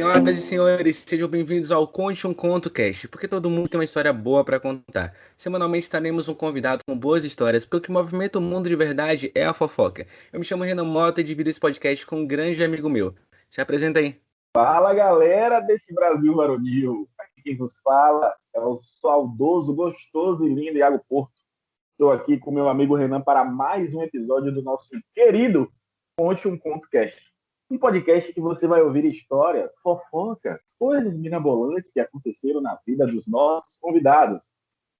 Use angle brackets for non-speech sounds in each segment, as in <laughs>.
Senhoras e senhores, sejam bem-vindos ao Conte um Conto Cast, porque todo mundo tem uma história boa para contar. Semanalmente teremos um convidado com boas histórias, porque o que movimenta o mundo de verdade é a fofoca. Eu me chamo Renan Mota e divido esse podcast com um grande amigo meu. Se apresenta aí. Fala galera desse Brasil varonil. Aqui quem vos fala é o saudoso, gostoso e lindo Iago Porto. Estou aqui com meu amigo Renan para mais um episódio do nosso querido Conte um Conto Cast. Um podcast que você vai ouvir histórias, fofocas, coisas mirabolantes que aconteceram na vida dos nossos convidados.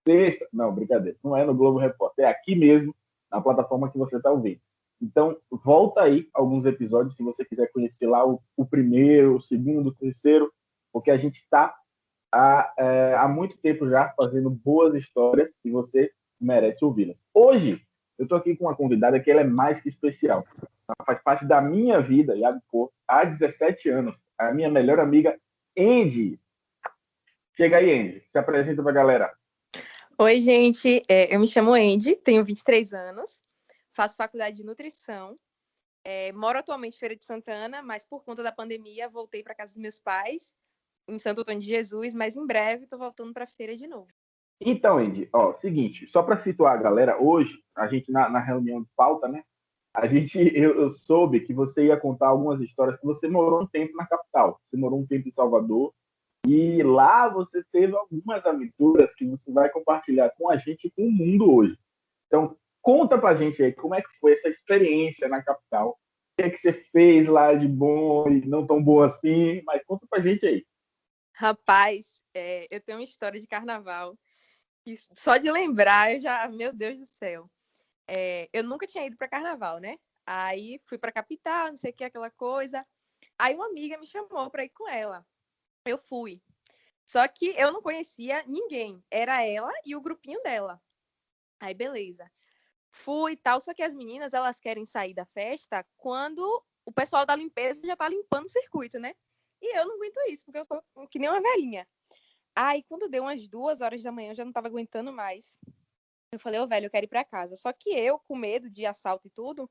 Sexta, não, brincadeira, não é no Globo Repórter, é aqui mesmo, na plataforma que você está ouvindo. Então, volta aí alguns episódios se você quiser conhecer lá o, o primeiro, o segundo, o terceiro, porque a gente está há, é, há muito tempo já fazendo boas histórias e você merece ouvi-las. Hoje, eu estou aqui com uma convidada que ela é mais que especial. Ela faz parte da minha vida, Iago Porto, há 17 anos. A minha melhor amiga, Andy. Chega aí, Andy. Se apresenta para a galera. Oi, gente. É, eu me chamo Andy, tenho 23 anos, faço faculdade de nutrição. É, moro atualmente em Feira de Santana, mas por conta da pandemia voltei para casa dos meus pais, em Santo Antônio de Jesus, mas em breve estou voltando para a feira de novo. Então, Andy, ó, seguinte, só para situar a galera, hoje, a gente na, na reunião de pauta, né, a gente, eu, eu, soube que você ia contar algumas histórias que você morou um tempo na capital, você morou um tempo em Salvador e lá você teve algumas aventuras que você vai compartilhar com a gente e com o mundo hoje. Então, conta pra gente aí como é que foi essa experiência na capital, o que é que você fez lá de bom e não tão boa assim, mas conta pra gente aí. Rapaz, é, eu tenho uma história de carnaval que só de lembrar eu já, meu Deus do céu é, eu nunca tinha ido para carnaval, né? Aí fui para capital, não sei o que, aquela coisa. Aí uma amiga me chamou para ir com ela. Eu fui. Só que eu não conhecia ninguém. Era ela e o grupinho dela. Aí, beleza. Fui e tal, só que as meninas, elas querem sair da festa quando o pessoal da limpeza já tá limpando o circuito, né? E eu não aguento isso, porque eu sou que nem uma velhinha. Aí, quando deu umas duas horas da manhã, eu já não tava aguentando mais. Eu falei, ô oh, velho, eu quero ir para casa. Só que eu, com medo de assalto e tudo,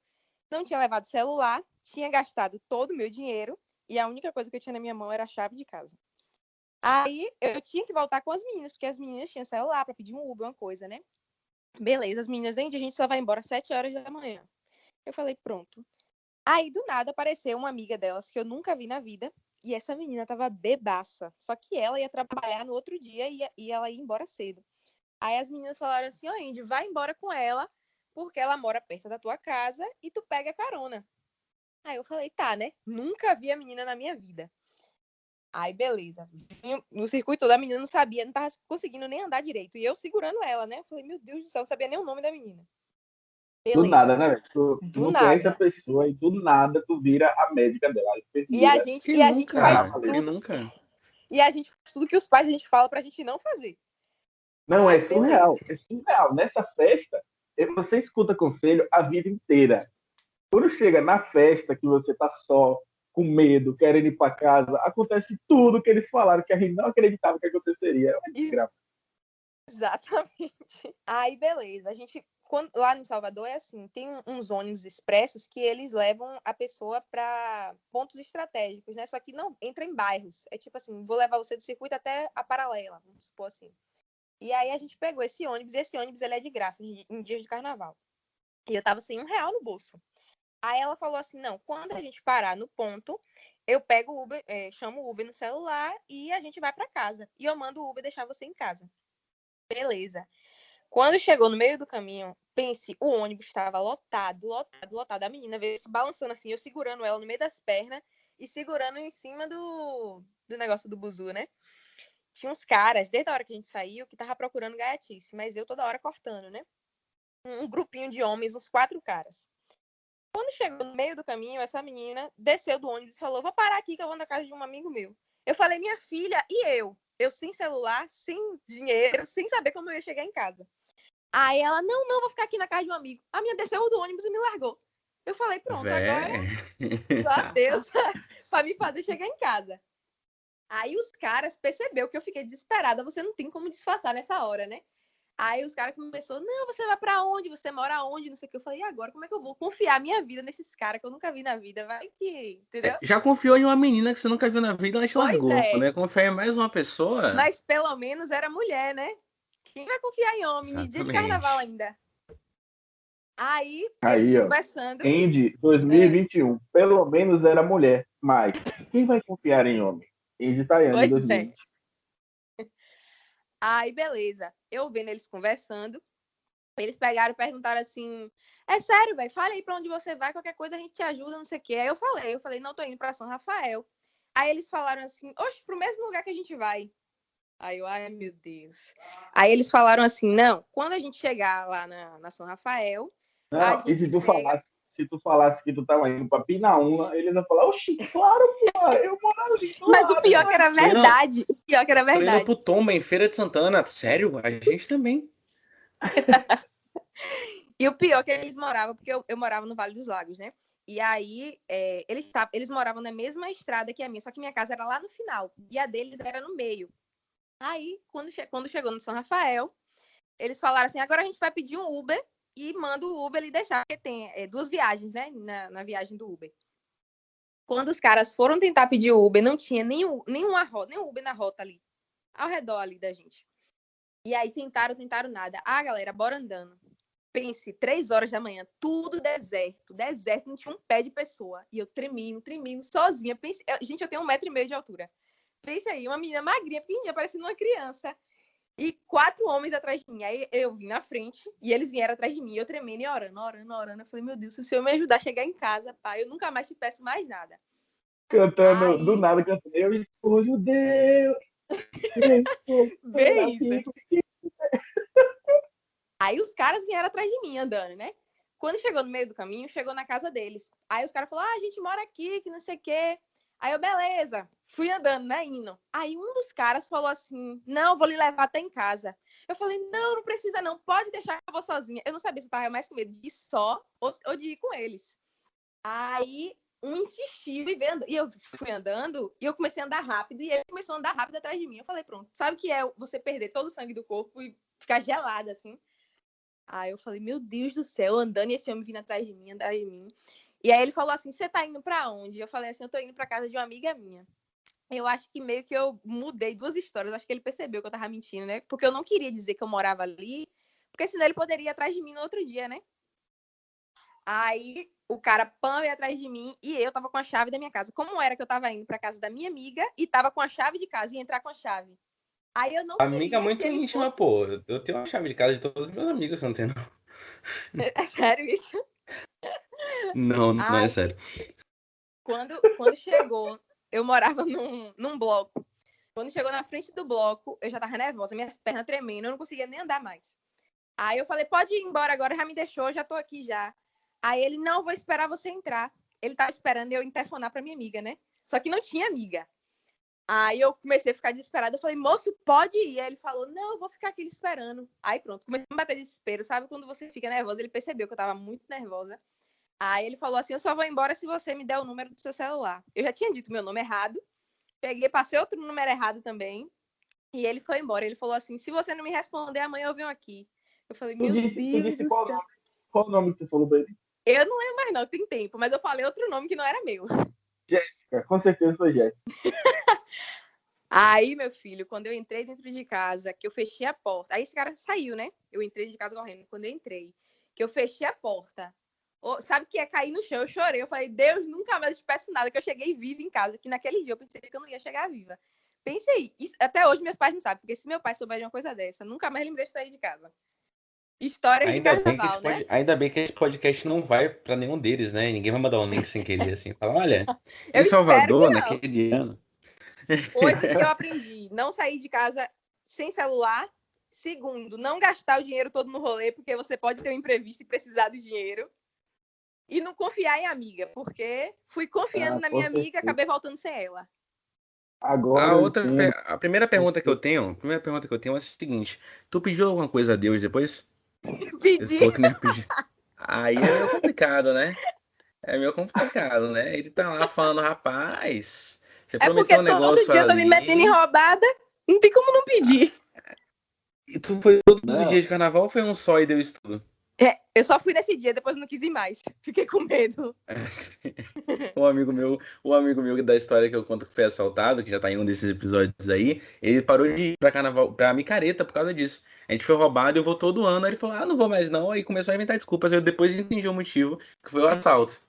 não tinha levado celular, tinha gastado todo o meu dinheiro e a única coisa que eu tinha na minha mão era a chave de casa. Aí eu tinha que voltar com as meninas, porque as meninas tinham celular para pedir um Uber, uma coisa, né? Beleza, as meninas, gente, a gente só vai embora às 7 horas da manhã. Eu falei, pronto. Aí do nada apareceu uma amiga delas que eu nunca vi na vida, e essa menina tava bebaça. Só que ela ia trabalhar no outro dia e, e ela ia embora cedo. Aí as meninas falaram assim, ó, oh, Indy, vai embora com ela, porque ela mora perto da tua casa e tu pega carona. Aí eu falei, tá, né? Nunca vi a menina na minha vida. Aí, beleza. No circuito da menina não sabia, não tava conseguindo nem andar direito. E eu segurando ela, né? Eu falei, meu Deus do céu, não sabia nem o nome da menina. Beleza. Do nada, né? Tu, do não nada. conhece a pessoa e do nada tu vira a médica dela. E a gente, e a gente faz tudo. Nunca. E a gente faz tudo que os pais a gente fala pra gente não fazer. Não, é surreal. É surreal. Nessa festa, você escuta conselho a vida inteira. Quando chega na festa que você tá só, com medo, querendo ir para casa, acontece tudo que eles falaram que a gente não acreditava que aconteceria. É uma desgraça. Exatamente. <laughs> Aí, beleza. A gente, quando, lá em Salvador, é assim: tem uns ônibus expressos que eles levam a pessoa para pontos estratégicos, né? Só que não entra em bairros. É tipo assim: vou levar você do circuito até a paralela, vamos supor assim. E aí a gente pegou esse ônibus, esse ônibus ele é de graça em dias de carnaval. E eu tava sem um real no bolso. Aí ela falou assim: não, quando a gente parar no ponto, eu pego o Uber, é, chamo o Uber no celular e a gente vai para casa. E eu mando o Uber deixar você em casa. Beleza. Quando chegou no meio do caminho, pense, o ônibus estava lotado, lotado, lotado. A menina veio se balançando assim, eu segurando ela no meio das pernas e segurando em cima do, do negócio do buzu, né? Tinha uns caras, desde a hora que a gente saiu, que tava procurando gaiatice, mas eu toda hora cortando, né? Um, um grupinho de homens, uns quatro caras. Quando chegou no meio do caminho, essa menina desceu do ônibus e falou: Vou parar aqui que eu vou na casa de um amigo meu. Eu falei: Minha filha e eu? Eu sem celular, sem dinheiro, sem saber como eu ia chegar em casa. Aí ela: Não, não, vou ficar aqui na casa de um amigo. A minha desceu do ônibus e me largou. Eu falei: Pronto, Vé. agora. Só Deus para me fazer chegar em casa. Aí os caras percebeu que eu fiquei desesperada, você não tem como disfarçar nessa hora, né? Aí os caras começaram, não, você vai pra onde? Você mora onde? Não sei o que. Eu falei, e agora como é que eu vou confiar minha vida nesses caras que eu nunca vi na vida? Vai que, entendeu? É, já confiou em uma menina que você nunca viu na vida, ela te Pois largou, é. né? Confiar em mais uma pessoa. Mas pelo menos era mulher, né? Quem vai confiar em homem? No dia de Exatamente. carnaval ainda. Aí, Aí, eles ó. conversando. Andy, 2021. Pelo menos era mulher. Mas quem vai confiar em homem? Andy Tayane, Pois é. 2020. <laughs> Aí, beleza. Eu vendo eles conversando. Eles pegaram e perguntaram assim: É sério, velho? Fala aí pra onde você vai, qualquer coisa a gente te ajuda, não sei o quê. Aí eu falei: Eu falei, não, tô indo pra São Rafael. Aí eles falaram assim: Oxe, pro mesmo lugar que a gente vai. Aí eu, ai meu Deus. Aí eles falaram assim: Não, quando a gente chegar lá na, na São Rafael, Não, A e se tu pega- falasse, se tu falasse que tu tava indo pra Pinaúna, eles iam falar, oxi, claro, pô, eu morava ali do mas o pior que era Não. verdade. O pior que era verdade. pro Tomba, em Feira de Santana. Sério? A gente também. <laughs> E o pior que eles moravam, porque eu, eu morava no Vale dos Lagos, né? E aí, é, eles, tavam- eles moravam na mesma estrada que a minha, só que minha casa era lá no final, e a deles era no meio. Aí, quando, che- quando chegou no São Rafael, eles falaram assim, agora a gente vai pedir um Uber e manda o Uber ele deixar, porque tem é, duas viagens, né, na, na viagem do Uber. Quando os caras foram tentar pedir o Uber, não tinha nenhum, nenhuma rota, nenhum Uber na rota ali, ao redor ali da gente. E aí tentaram, tentaram nada. Ah, galera, bora andando pense, três horas da manhã, tudo deserto, deserto, não tinha um pé de pessoa. E eu tremendo, tremendo, sozinha. Pense, eu- gente, eu tenho um metro e meio de altura. Pense aí, uma menina magrinha, pequenininha, parecendo uma criança. E quatro homens atrás de mim. Aí eu vim na frente e eles vieram atrás de mim. Eu tremendo e orando, orando, orando. Eu falei, meu Deus, se o Senhor me ajudar a chegar em casa, pai, eu nunca mais te peço mais nada. Cantando, Aí- do nada, cantando, eu escolho Deus. <laughs> Bem isso. Aí os caras vieram atrás de mim andando, né? Quando chegou no meio do caminho, chegou na casa deles. Aí os caras falaram: ah, a gente mora aqui, que não sei o quê. Aí eu, beleza, fui andando, né, indo. Aí um dos caras falou assim: não, vou lhe levar até em casa. Eu falei: não, não precisa não, pode deixar que eu vou sozinha. Eu não sabia se eu tava mais com medo de ir só ou, de ir com eles. Aí um insistiu e, and- e eu fui andando e eu comecei a andar rápido e ele começou a andar rápido atrás de mim. Eu falei: pronto, sabe o que é você perder todo o sangue do corpo e ficar gelada assim? Aí eu falei, meu Deus do céu, andando e esse homem vindo atrás de mim, atrás de mim. E aí ele falou assim: você tá indo pra onde? Eu falei assim: eu tô indo pra casa de uma amiga minha. Eu acho que meio que eu mudei duas histórias. Acho que ele percebeu que eu tava mentindo, né? Porque eu não queria dizer que eu morava ali, porque senão ele poderia ir atrás de mim no outro dia, né? Aí o cara pã veio atrás de mim e eu tava com a chave da minha casa. Como era que eu tava indo pra casa da minha amiga e tava com a chave de casa e entrar com a chave? Aí eu não Amiga queria muito íntima, fosse- pô. Eu tenho uma chave de casa de todos os meus amigos, você não tem, não? <laughs> É sério isso? Não, não é Ai. sério. quando, quando chegou, eu morava num, num bloco. Quando chegou na frente do bloco, eu já tava nervosa, minhas pernas tremendo, eu não conseguia nem andar mais. Aí eu falei, pode ir embora agora, já me deixou, já tô aqui já. Aí ele, não, vou esperar você entrar. Ele tava esperando eu interfonar pra minha amiga, né? Só que não tinha amiga. Aí eu comecei a ficar desesperada. Eu falei, moço, pode ir. Aí ele falou, não, eu vou ficar aqui esperando. Aí pronto, comecei a bater desespero. Sabe quando você fica nervosa? Ele percebeu que eu tava muito nervosa. Aí ele falou assim: Eu só vou embora se você me der o número do seu celular. Eu já tinha dito meu nome errado. Peguei, passei outro número errado também. E ele foi embora. Ele falou assim: Se você não me responder, amanhã eu venho aqui. Eu falei: Meu disse, Deus disse qual nome? Qual o nome que tu falou pra ele? Eu não lembro mais, não, tem tempo. Mas eu falei outro nome que não era meu. Jéssica, com certeza foi Jéssica. <laughs> Aí, meu filho, quando eu entrei dentro de casa, que eu fechei a porta. Aí esse cara saiu, né? Eu entrei de casa correndo. Quando eu entrei, que eu fechei a porta. Sabe que ia cair no chão? Eu chorei. Eu falei, Deus, nunca mais te peço nada. Que eu cheguei viva em casa. Que naquele dia eu pensei que eu não ia chegar viva. Pense aí. Isso- até hoje meus pais não sabem. Porque se meu pai souber de uma coisa dessa, nunca mais ele me deixa sair de casa. Histórias Ainda de bem, que carnaval, esse né? pod- Ainda bem que esse podcast não vai pra nenhum deles, né? Ninguém vai mandar um link sem querer, assim. Fala, olha, <laughs> Eu em Salvador, naquele ano. Coisas que eu <laughs> aprendi. Não sair de casa sem celular. Segundo, não gastar o dinheiro todo no rolê, porque você pode ter um imprevisto e precisar do dinheiro. E não confiar em amiga, porque fui confiando Ah, na minha amiga e acabei voltando sem ela. Agora A outra, a primeira pergunta que eu tenho, a primeira pergunta que eu tenho é a seguinte: tu pediu alguma coisa a Deus depois? <laughs> Pedi. Aí é meio complicado, né? É meio complicado, né? Ele tá lá falando, rapaz, você É porque prometeu um todo negócio dia eu tô me ali. metendo em roubada, não tem como não pedir. E tu foi todos não. os dias de carnaval ou foi um só e deu isso tudo? É, eu só fui nesse dia, depois não quis ir mais. <laughs> Fiquei com medo. <laughs> um amigo meu, um amigo meu da história que eu conto que foi assaltado, que já tá em um desses episódios aí, ele parou de ir pra carnaval, pra micareta por causa disso. A gente foi roubado e eu vou todo ano. Aí ele falou, ah, não vou mais não. Aí começou a inventar desculpas. Eu depois entendi o motivo, que foi o assalto.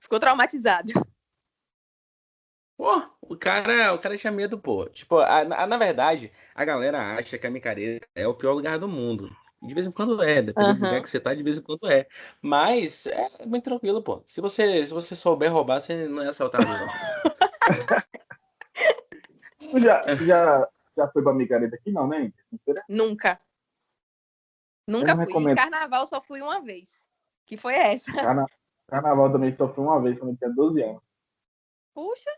Ficou traumatizado. Pô, o cara, o cara tinha medo, pô. Tipo, a, a, na verdade, a galera acha que a micareta é o pior lugar do mundo. De vez em quando é, dependendo uhum. do lugar que você tá, de vez em quando é. Mas é bem tranquilo, pô. Se você, se você souber roubar, você não é assaltado, não. já, já, já foi pra micareta aqui, não, né? Nunca. Nunca fui. Recomendo. Carnaval só fui uma vez. Que foi essa. Carna... Carnaval também só fui uma vez, quando eu tinha 12 anos. Puxa.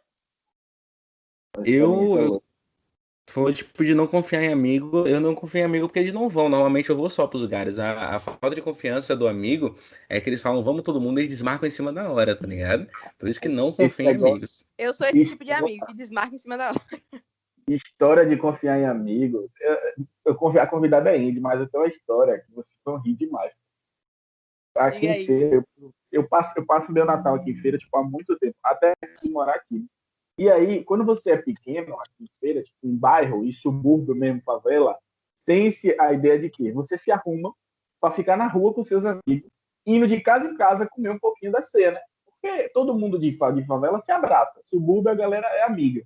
Eu, foi tipo de não confiar em amigo. Eu não confio em amigo porque eles não vão. Normalmente eu vou só pros lugares. A, a falta de confiança do amigo é que eles falam, vamos todo mundo, e eles desmarcam em cima da hora, tá ligado? Por isso que não confio em amigos. Eu sou esse tipo de amigo que desmarca em cima da hora. História de confiar em amigo. Eu, eu confio, a convidada é Indy, mas eu tenho uma história que vocês vão rir demais. Aqui em feira, eu, eu, passo, eu passo meu Natal aqui em feira, tipo, há muito tempo, até morar aqui. E aí, quando você é pequeno, aqui em feira, tipo, em bairro e subúrbio mesmo, favela, tem-se a ideia de que você se arruma para ficar na rua com seus amigos, indo de casa em casa comer um pouquinho da cena. Porque todo mundo de, de favela se abraça. Subúrbio, a galera é amiga.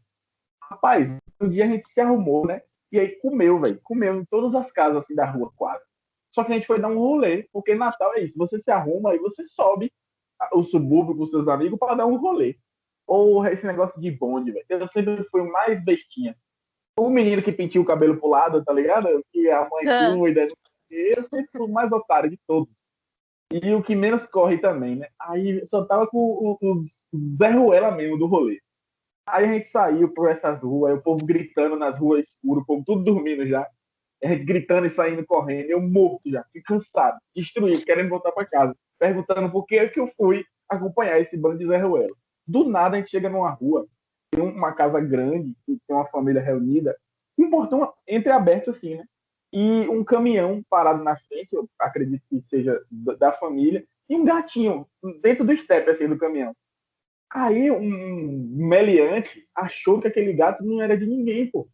Rapaz, um dia a gente se arrumou, né? E aí comeu, velho. Comeu em todas as casas assim da rua, quase. Só que a gente foi dar um rolê, porque Natal é isso. Você se arruma e você sobe o subúrbio com seus amigos para dar um rolê ou esse negócio de bonde, velho. Eu sempre fui o mais bestinha. O menino que pintia o cabelo pro lado, tá ligado? Que a mãe ah. cuida. Eu sempre fui o mais otário de todos. E o que menos corre também, né? Aí só tava com o, o Zé Ruela mesmo do rolê. Aí a gente saiu por essas ruas, o povo gritando nas ruas escuras, o povo tudo dormindo já. A gente gritando e saindo correndo, eu morto já, fiquei cansado, destruído, querendo voltar para casa, perguntando por que, é que eu fui acompanhar esse bando de Zé Ruela. Do nada a gente chega numa rua, tem uma casa grande, tem uma família reunida, um portão entreaberto assim, né? E um caminhão parado na frente, eu acredito que seja da família, e um gatinho dentro do step assim do caminhão. Aí um meliante achou que aquele gato não era de ninguém, pô.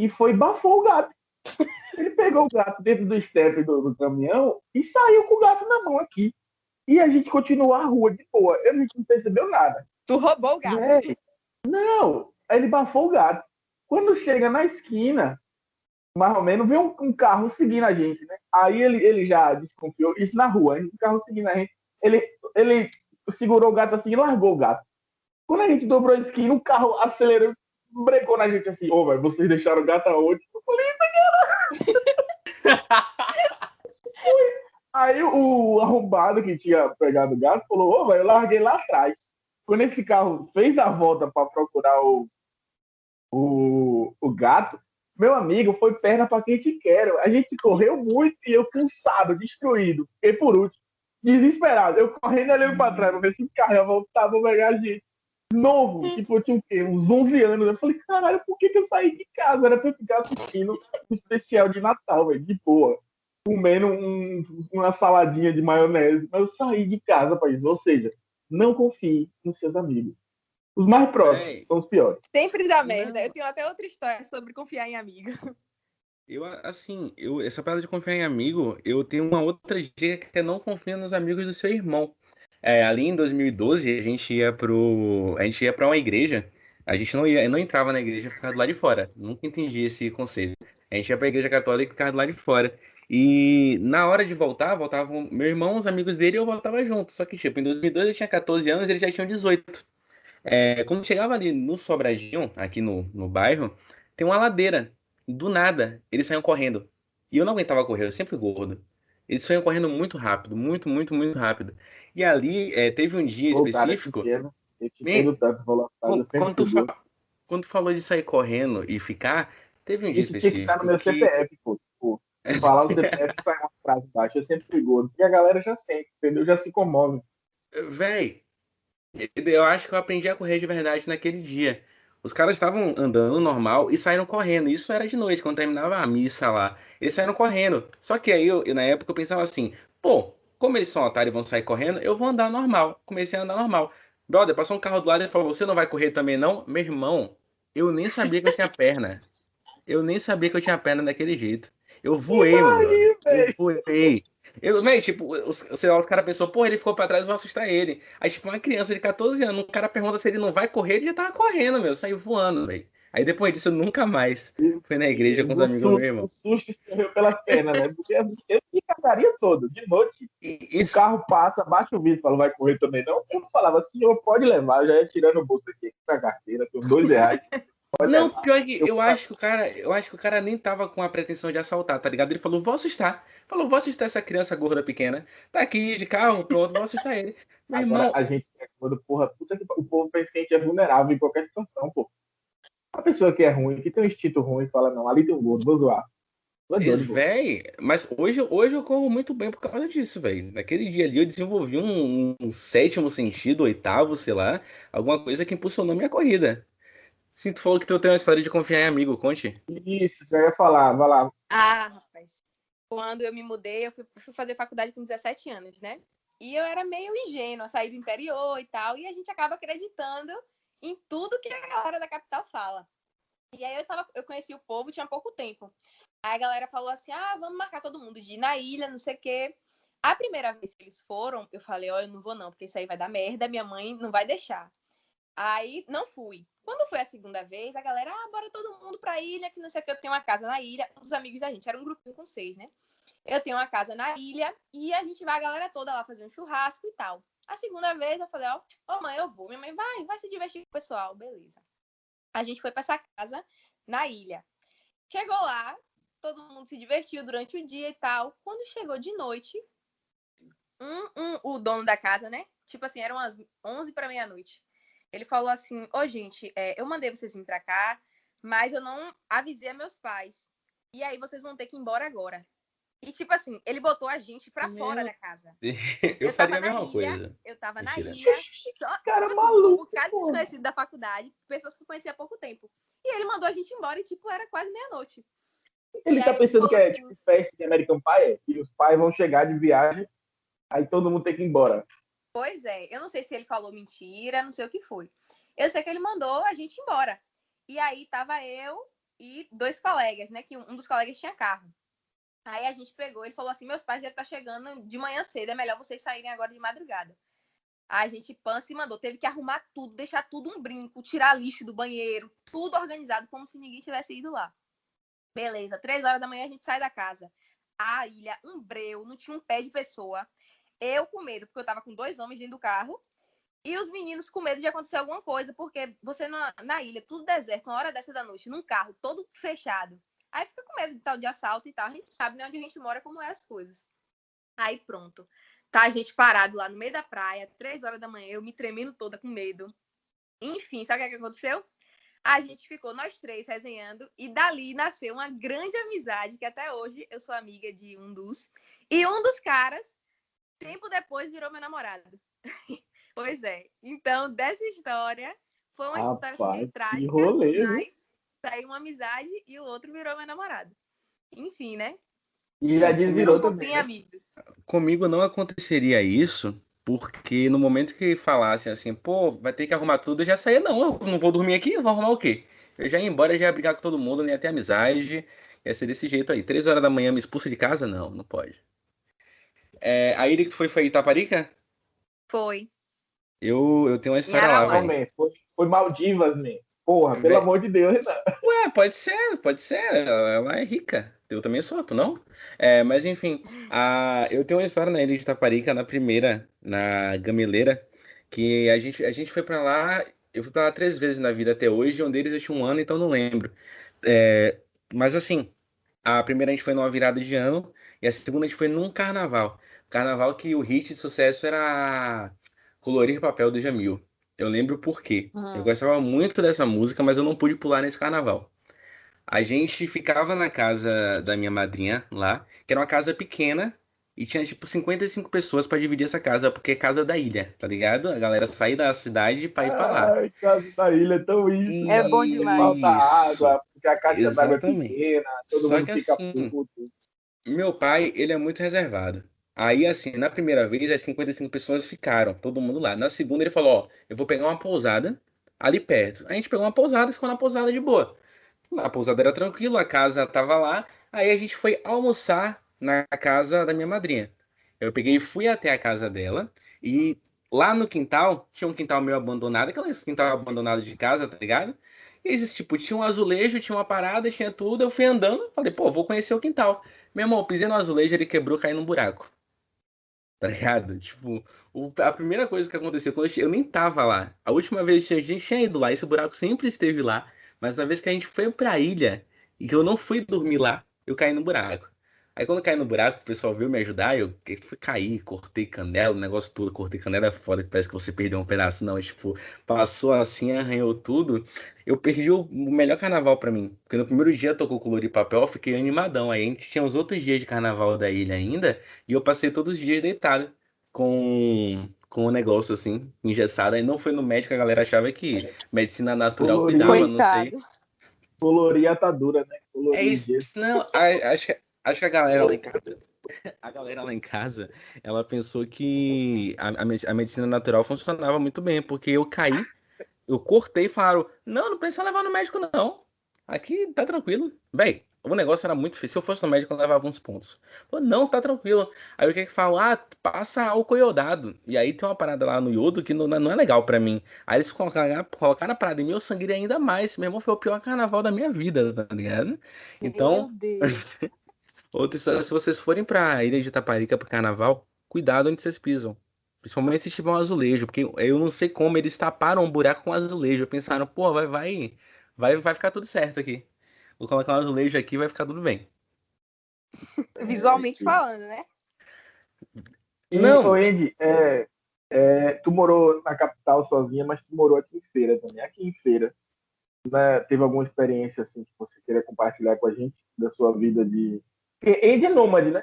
E foi bafou o gato. <laughs> Ele pegou o gato dentro do step do, do caminhão e saiu com o gato na mão aqui. E a gente continuou a rua de boa. A gente não percebeu nada. Tu roubou o gato. É. Não, ele bafou o gato. Quando chega na esquina, mais ou menos, vê um, um, carro seguindo a gente, né? Aí ele, ele já desconfiou, isso na rua, um carro seguindo a gente. Ele, ele segurou o gato assim e largou o gato. Quando a gente dobrou a esquina, o carro acelerou, brecou na gente assim, ô, oh, vocês deixaram o gato aonde? Eu falei, cara! <laughs> Aí o arrombado que tinha pegado o gato falou, ô, oh, eu larguei lá atrás quando esse carro fez a volta para procurar o, o, o gato, meu amigo, foi perna para quem te quer. A gente correu muito e eu cansado, destruído. E por último, desesperado. Eu correndo olhando para trás para ver se o carro ia voltar para pegar a gente. Novo, tipo, eu tinha o quê? Uns 11 anos. Eu falei, caralho, por que, que eu saí de casa? Era para ficar assistindo um especial de Natal, velho, de boa. Comendo um, uma saladinha de maionese. Mas eu saí de casa, país. Ou seja, não confie nos seus amigos. Os mais próximos é. são os piores. Sempre dá merda. Eu tenho até outra história sobre confiar em amigo. Eu, assim, eu, essa parada de confiar em amigo, eu tenho uma outra dica que é não confiar nos amigos do seu irmão. É, ali em 2012, a gente ia pro. A gente ia para uma igreja. A gente não ia, não entrava na igreja, ficava do lado de fora. Nunca entendi esse conceito. A gente ia pra igreja católica e ficava do lado de fora. E na hora de voltar, voltavam meu irmão, os amigos dele e eu voltava junto. Só que, tipo, em 2002 eu tinha 14 anos e eles já tinham 18. É, quando chegava ali no Sobradinho, aqui no, no bairro, tem uma ladeira. Do nada, eles saíam correndo. E eu não aguentava correr, eu sempre fui gordo. Eles saíam correndo muito rápido, muito, muito, muito rápido. E ali, é, teve um dia específico. Cara, eu tanto, quando, quando, tu fa... quando tu falou de sair correndo e ficar, teve um dia Isso específico. Tinha que estar no meu que... CPF, pô. Falar o CPF sai uma frase baixa, eu sempre perigoso. Porque a galera já sente, entendeu? Já se comove. Véi, eu acho que eu aprendi a correr de verdade naquele dia. Os caras estavam andando normal e saíram correndo. Isso era de noite, quando terminava a missa lá. Eles saíram correndo. Só que aí, eu, na época, eu pensava assim: pô, como eles são otários e vão sair correndo, eu vou andar normal. Comecei a andar normal. Brother, passou um carro do lado e falou: Você não vai correr também, não? Meu irmão, eu nem sabia que eu tinha perna. Eu nem sabia que eu tinha perna daquele jeito. Eu voei, mano. Eu voei. Eu, véio, tipo, os, sei lá, os caras pensou, pô, ele ficou pra trás, eu vou assustar ele. Aí, tipo, uma criança de 14 anos, o cara pergunta se ele não vai correr, ele já tava correndo, meu, saiu voando, velho. Aí depois disso, eu nunca mais fui na igreja com os amigos susto, meus, irmão. O susto escorreu pelas pernas, né? Porque eu me cagaria todo. De noite, Isso... o carro passa, baixa o vidro, fala, vai correr também não. Eu falava, senhor, pode levar, eu já ia tirando o bolso aqui com a carteira, tenho dois reais. <laughs> Não, pior que eu, eu acho que o cara, eu acho que o cara nem tava com a pretensão de assaltar, tá ligado? Ele falou, vou assustar. Falou, vou assustar essa criança gorda pequena. Tá aqui de carro, pronto, vou assustar ele. Meu Agora, irmão... a gente é gordo, porra, puta que o povo pensa que a gente é vulnerável em qualquer situação, pô. A pessoa que é ruim, que tem um instinto ruim, fala, não, ali tem um gordo, vou zoar. Véi, mas hoje, hoje eu corro muito bem por causa disso, velho. Naquele dia ali eu desenvolvi um, um, sétimo sentido, oitavo, sei lá, alguma coisa que impulsionou minha corrida. Sim, tu falou que tu tem uma história de confiar em amigo, conte. Isso, já ia falar, vai lá. Ah, rapaz. Quando eu me mudei, eu fui, fui fazer faculdade com 17 anos, né? E eu era meio ingênua, saí do interior e tal, e a gente acaba acreditando em tudo que a galera da capital fala. E aí eu tava, eu conheci o povo tinha pouco tempo. Aí a galera falou assim: "Ah, vamos marcar todo mundo de ir na ilha, não sei o quê". A primeira vez que eles foram, eu falei: "Ó, oh, eu não vou não, porque isso aí vai dar merda, minha mãe não vai deixar". Aí não fui. Quando foi a segunda vez, a galera, ah, bora todo mundo pra ilha, que não sei o que, eu tenho uma casa na ilha. Um dos amigos da gente, era um grupinho com seis, né? Eu tenho uma casa na ilha e a gente vai a galera toda lá fazer um churrasco e tal. A segunda vez eu falei, ó, oh, mãe, eu vou. Minha mãe vai, vai se divertir com o pessoal, beleza. A gente foi pra essa casa na ilha. Chegou lá, todo mundo se divertiu durante o dia e tal. Quando chegou de noite, um, um, o dono da casa, né? Tipo assim, eram umas 11 para meia-noite. Ele falou assim: Ô, oh, gente, é, eu mandei vocês virem pra cá, mas eu não avisei a meus pais. E aí vocês vão ter que ir embora agora. E, tipo assim, ele botou a gente pra Meu... fora da casa. <laughs> eu, eu faria a mesma coisa. Eu tava Mentira. na ilha. Só, cara tipo, maluco. Um cara desconhecido da faculdade, pessoas que eu conhecia há pouco tempo. E ele mandou a gente embora e, tipo, era quase meia-noite. Ele e tá pensando que é assim, tipo festa de American Pie, que os pais vão chegar de viagem, aí todo mundo tem que ir embora. Pois é, eu não sei se ele falou mentira, não sei o que foi. Eu sei que ele mandou a gente embora. E aí tava eu e dois colegas, né? Que um dos colegas tinha carro. Aí a gente pegou, ele falou assim: meus pais devem estar chegando de manhã cedo, é melhor vocês saírem agora de madrugada. A gente pança e mandou, teve que arrumar tudo, deixar tudo um brinco, tirar lixo do banheiro, tudo organizado, como se ninguém tivesse ido lá. Beleza, três horas da manhã a gente sai da casa. A ilha, um breu, não tinha um pé de pessoa. Eu com medo, porque eu tava com dois homens dentro do carro. E os meninos com medo de acontecer alguma coisa, porque você na, na ilha, tudo deserto, uma hora dessa da noite, num carro todo fechado. Aí fica com medo de tal de assalto e tal. A gente sabe né, onde a gente mora, como é as coisas. Aí pronto. Tá a gente parado lá no meio da praia, três horas da manhã, eu me tremendo toda com medo. Enfim, sabe o que, é aconteceu? A gente ficou nós três resenhando e dali nasceu uma grande amizade que até hoje eu sou amiga de um dos. E um dos caras tempo depois virou meu namorado. <laughs> pois é. Então, dessa história, foi uma Rapaz, história meio trágica, rolê, mas saiu uma amizade e o outro virou meu namorado. Enfim, né? E já desvirou também. Né? amigos. Comigo não aconteceria isso, porque no momento que falassem assim, pô, vai ter que arrumar tudo, eu já saía, não, eu não vou dormir aqui, eu vou arrumar o quê? Eu já ia embora, já ia brigar com todo mundo, nem ia ter amizade, ia ser desse jeito aí. Três horas da manhã me expulsa de casa? Não, não pode. É, a ilha que tu foi foi Itaparica? Foi. Eu, eu tenho uma história lá, velho. Foi, foi Maldivas, man. Porra, pelo amor de Deus, Renan. Ué, pode ser, pode ser. Ela é rica. Eu também sou, tu não? É, mas enfim, a, eu tenho uma história na ilha de Itaparica, na primeira, na Gameleira, que a gente, a gente foi para lá, eu fui para lá três vezes na vida até hoje, um deles eu tinha um ano, então não lembro. É, mas assim, a primeira a gente foi numa virada de ano, e a segunda a gente foi num carnaval. Carnaval que o hit de sucesso era Colorir Papel do Jamil. Eu lembro por quê. Uhum. Eu gostava muito dessa música, mas eu não pude pular nesse carnaval. A gente ficava na casa da minha madrinha lá, que era uma casa pequena, e tinha tipo 55 pessoas para dividir essa casa, porque é casa da ilha, tá ligado? A galera sai da cidade pra ir pra lá. Ai, casa da ilha é tão isso. É bom demais. Falta água, porque a caixa d'água é Exatamente. pequena, todo Só mundo que fica assim, puto. Meu pai, ele é muito reservado. Aí, assim, na primeira vez, as 55 pessoas ficaram, todo mundo lá. Na segunda, ele falou: Ó, eu vou pegar uma pousada ali perto. A gente pegou uma pousada e ficou na pousada de boa. A pousada era tranquila, a casa tava lá. Aí a gente foi almoçar na casa da minha madrinha. Eu peguei e fui até a casa dela. E lá no quintal, tinha um quintal meio abandonado, aquele quintal abandonado de casa, tá ligado? E existe, tipo, tinha um azulejo, tinha uma parada, tinha tudo. Eu fui andando, falei, pô, vou conhecer o quintal. Meu irmão, pisei no azulejo, ele quebrou, caiu num buraco. Tá ligado? Tipo, o- a primeira coisa que aconteceu, quando eu, che- eu nem tava lá. A última vez que a gente tinha ido lá, esse buraco sempre esteve lá. Mas na vez que a gente foi pra ilha e que eu não fui dormir lá, eu caí no buraco. Aí quando eu caí no buraco, o pessoal veio me ajudar, eu que- fui cair, cortei canela, o negócio todo, cortei canela é foda, que parece que você perdeu um pedaço, não, tipo, passou assim, arranhou tudo. Eu perdi o melhor carnaval pra mim, porque no primeiro dia tocou color de papel, eu fiquei animadão. Aí a gente tinha os outros dias de carnaval da ilha ainda, e eu passei todos os dias deitado com com o negócio assim, engessado. Aí não foi no médico, a galera achava que medicina natural Colorido. cuidava, não sei. Coitado. Colorir a atadura, né? Colorir É isso. Não, acho que, acho que a galera lá em casa. <laughs> A galera lá em casa, ela pensou que a, a me- a medicina natural funcionava muito bem, porque eu caí, eu cortei e falaram: não, não precisa levar no médico, não. Aqui tá tranquilo. Bem, o negócio era muito difícil. Se eu fosse no médico, eu levava uns pontos. Falou, não, tá tranquilo. Aí o que que fala? Ah, passa álcool iodado. E aí tem uma parada lá no iodo que não, não é legal pra mim. Aí eles colocaram, colocaram a parada em mim, eu sangrei ainda mais. Meu irmão foi o pior carnaval da minha vida, tá ligado? Então, Meu Deus. <laughs> Outra história, se vocês forem pra Ilha de Itaparica pro carnaval, cuidado onde vocês pisam. Principalmente se tiver um azulejo, porque eu não sei como eles taparam um buraco com azulejo. Pensaram, pô, vai, vai, vai, vai ficar tudo certo aqui. Vou colocar um azulejo aqui e vai ficar tudo bem. <laughs> Visualmente falando, né? E, Não. ô, Andy, é, é, tu morou na capital sozinha, mas tu morou aqui em Feira também. Aqui em Feira, né, teve alguma experiência assim que você queria compartilhar com a gente da sua vida de... Porque Andy é nômade, né?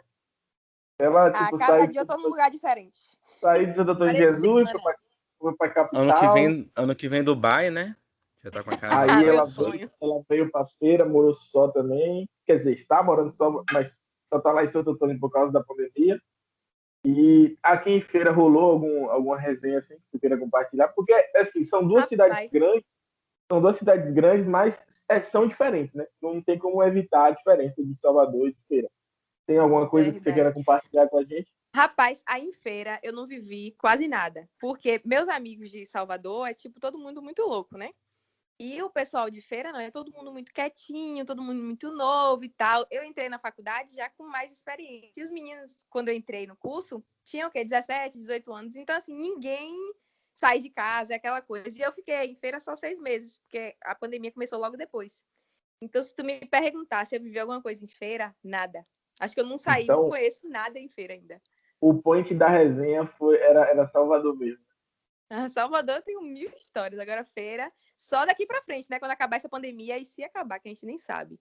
Ela, Ah, tipo, cada dia eu tô num lugar diferente. saiu de Santo Antônio de Jesus, foi pra, foi pra capital. Ano que vem, ano que vem Dubai, né? Já tá com a casa. Aí Ah, ela, sonho. ela veio pra feira, morou só também. Quer dizer, está morando só, mas só tá lá em Santo Antônio por causa da pandemia. E aqui em feira rolou algum, alguma resenha assim que você queira compartilhar? Porque, assim, são duas Rapaz. cidades grandes, são duas cidades grandes, mas é, são diferentes, né? Não tem como evitar a diferença de Salvador e de feira. Tem alguma coisa que você queira compartilhar com a gente? Rapaz, aí em feira eu não vivi quase nada. Porque meus amigos de Salvador é tipo todo mundo muito louco, né? E o pessoal de feira não, é todo mundo muito quietinho, todo mundo muito novo e tal. Eu entrei na faculdade já com mais experiência. E os meninos, quando eu entrei no curso, tinham o quê? 17, 18 anos. Então, assim, ninguém sai de casa, é aquela coisa. E eu fiquei em feira só seis meses, porque a pandemia começou logo depois. Então, se tu me perguntar se eu vivi alguma coisa em feira, nada. Acho que eu não saí, Então- não conheço nada em feira ainda. O point da resenha foi, era, era Salvador mesmo. Ah, Salvador tem mil histórias. Agora, feira, só daqui pra frente, né? Quando acabar essa pandemia, e se acabar, que a gente nem sabe.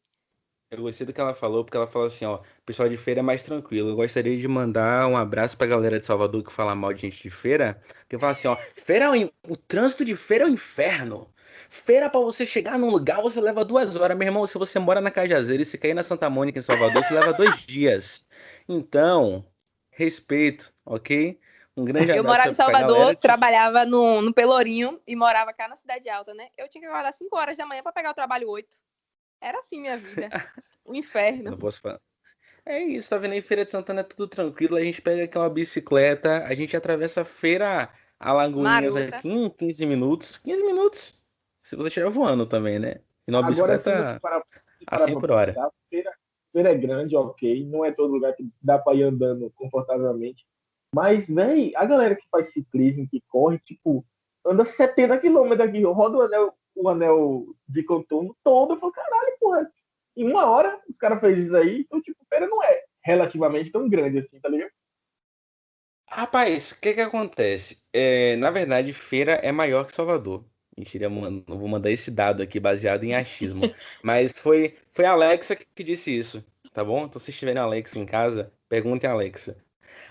Eu gostei do que ela falou, porque ela falou assim, ó, pessoal de feira é mais tranquilo. Eu gostaria de mandar um abraço pra galera de Salvador que fala mal de gente de feira, que fala assim, ó, feira é um in- o trânsito de feira é um inferno. Feira pra você chegar num lugar, você leva duas horas. Meu irmão, se você mora na Cajazeira e se cair na Santa Mônica em Salvador, você leva dois dias. Então, respeito, ok? Um grande Eu abraço morava em Salvador, trabalhava no, no Pelourinho e morava cá na Cidade Alta, né? Eu tinha que acordar 5 horas da manhã pra pegar o trabalho 8. Era assim minha vida. <laughs> Um Não inferno. posso falar. É isso, tá vendo aí? Feira de Santana é tudo tranquilo. A gente pega aqui uma bicicleta, a gente atravessa a feira Alagoinhas Maruta. aqui em 15 minutos. 15 minutos. Se você estiver voando também, né? E numa bicicleta parar, se a parar 100 pra por hora. pensar, Feira, feira é grande, ok. Não é todo lugar que dá pra ir andando confortavelmente. Mas, véi, a galera que faz ciclismo, que corre, tipo, anda 70 quilômetros aqui, roda o anel, o anel de contorno todo. Eu falo, caralho, porra. Em uma hora os caras fez isso aí, então, tipo, feira não é relativamente tão grande assim, tá ligado? Rapaz, o que que acontece? É, na verdade, feira é maior que Salvador. Mentira, vou mandar esse dado aqui baseado em achismo. <laughs> Mas foi, foi a Alexa que disse isso, tá bom? Então, se vocês tiverem Alexa em casa, perguntem a Alexa.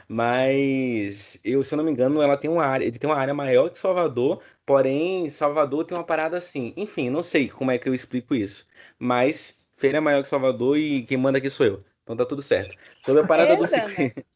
Mas eu, se eu não me engano, ela tem uma área, ele tem uma área maior que Salvador, porém Salvador tem uma parada assim. Enfim, não sei como é que eu explico isso. Mas feira é maior que Salvador e quem manda aqui sou eu. Então tá tudo certo. Sobre a parada do ciclismo. <laughs>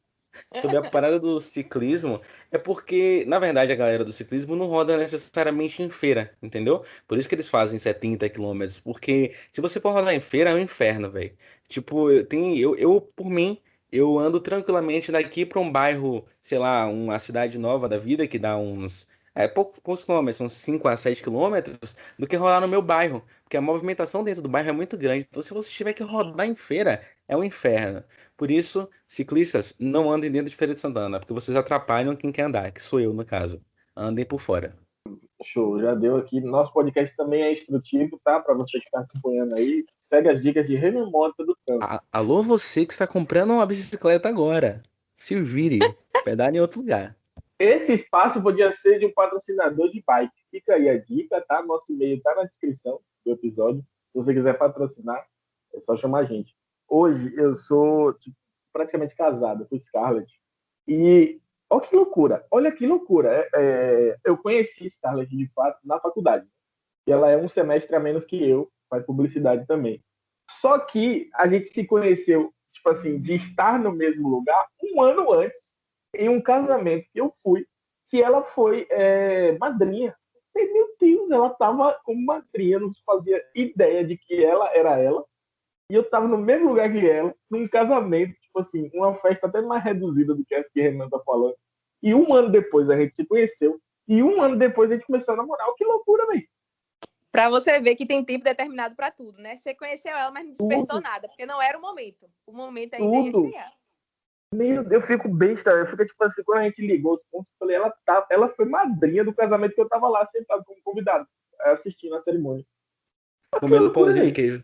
Sobre a parada do ciclismo, é porque, na verdade, a galera do ciclismo não roda necessariamente em feira, entendeu? Por isso que eles fazem 70 quilômetros, porque se você for rodar em feira, é um inferno, velho. Tipo, eu, tem, eu, eu, por mim, eu ando tranquilamente daqui para um bairro, sei lá, uma cidade nova da vida, que dá uns é, poucos, poucos quilômetros, uns 5 a 7 quilômetros, do que rodar no meu bairro. Porque a movimentação dentro do bairro é muito grande. Então, se você tiver que rodar em feira, é um inferno. Por isso, ciclistas, não andem dentro de Feira de Santana, porque vocês atrapalham quem quer andar, que sou eu, no caso. Andem por fora. Show, já deu aqui. Nosso podcast também é instrutivo, tá? Para você que está acompanhando aí. Segue as dicas de remota do campo. Alô, você que está comprando uma bicicleta agora. Se vire. <laughs> Pedale em outro lugar. Esse espaço podia ser de um patrocinador de bike. Fica aí a dica, tá? Nosso e-mail está na descrição do episódio. Se você quiser patrocinar, é só chamar a gente. Hoje eu sou tipo, praticamente casado com Scarlett. E olha que loucura, olha que loucura. É, é, eu conheci Scarlett de fato na faculdade. E ela é um semestre a menos que eu, faz publicidade também. Só que a gente se conheceu, tipo assim, de estar no mesmo lugar um ano antes em um casamento que eu fui, que ela foi é, madrinha. E, meu Deus, ela estava como madrinha, não fazia ideia de que ela era ela. E eu estava no mesmo lugar que ela, num casamento, tipo assim, uma festa até mais reduzida do que essa que a Renan tá falando. E um ano depois a gente se conheceu. E um ano depois a gente começou a namorar. Que loucura, velho. Pra você ver que tem tempo determinado para tudo, né? Você conheceu ela, mas não despertou tudo. nada, porque não era o momento. O momento ainda tudo. ia chegar. Meu Deus, eu fico besta, eu fico tipo assim, quando a gente ligou os pontos, eu falei, ela, tá, ela foi madrinha do casamento que eu tava lá sentado como convidado, assistindo a cerimônia. Comendo pãozinho de queijo.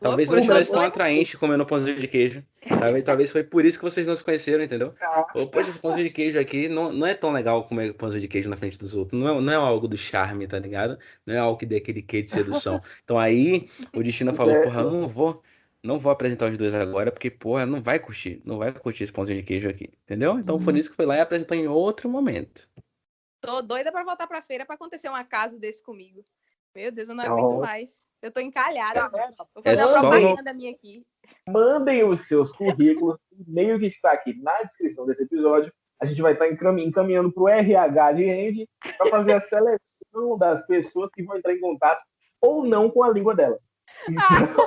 Talvez não tivesse tão atraente comendo pãozinho de queijo. Talvez, talvez foi por isso que vocês não se conheceram, entendeu? Ou, poxa, esse pãozinho de queijo aqui não, não é tão legal comer pãozinho de queijo na frente dos outros. Não é, não é algo do charme, tá ligado? Não é algo que dê aquele quê de sedução. Então aí o destino falou, porra, eu não vou não vou apresentar os dois agora, porque, porra, não vai curtir. Não vai curtir esse pãozinho de queijo aqui. Entendeu? Então, por uhum. isso que foi lá e apresentou em outro momento. Tô doida pra voltar pra feira pra acontecer um acaso desse comigo. Meu Deus, eu não aguento mais. Eu tô encalhada, é, gente. Vou fazer é uma propaganda no... minha aqui. Mandem os seus currículos. O e-mail que está aqui na descrição desse episódio. A gente vai estar encaminhando para o RH de Andy para fazer a seleção das pessoas que vão entrar em contato ou não com a língua dela. <laughs> Então,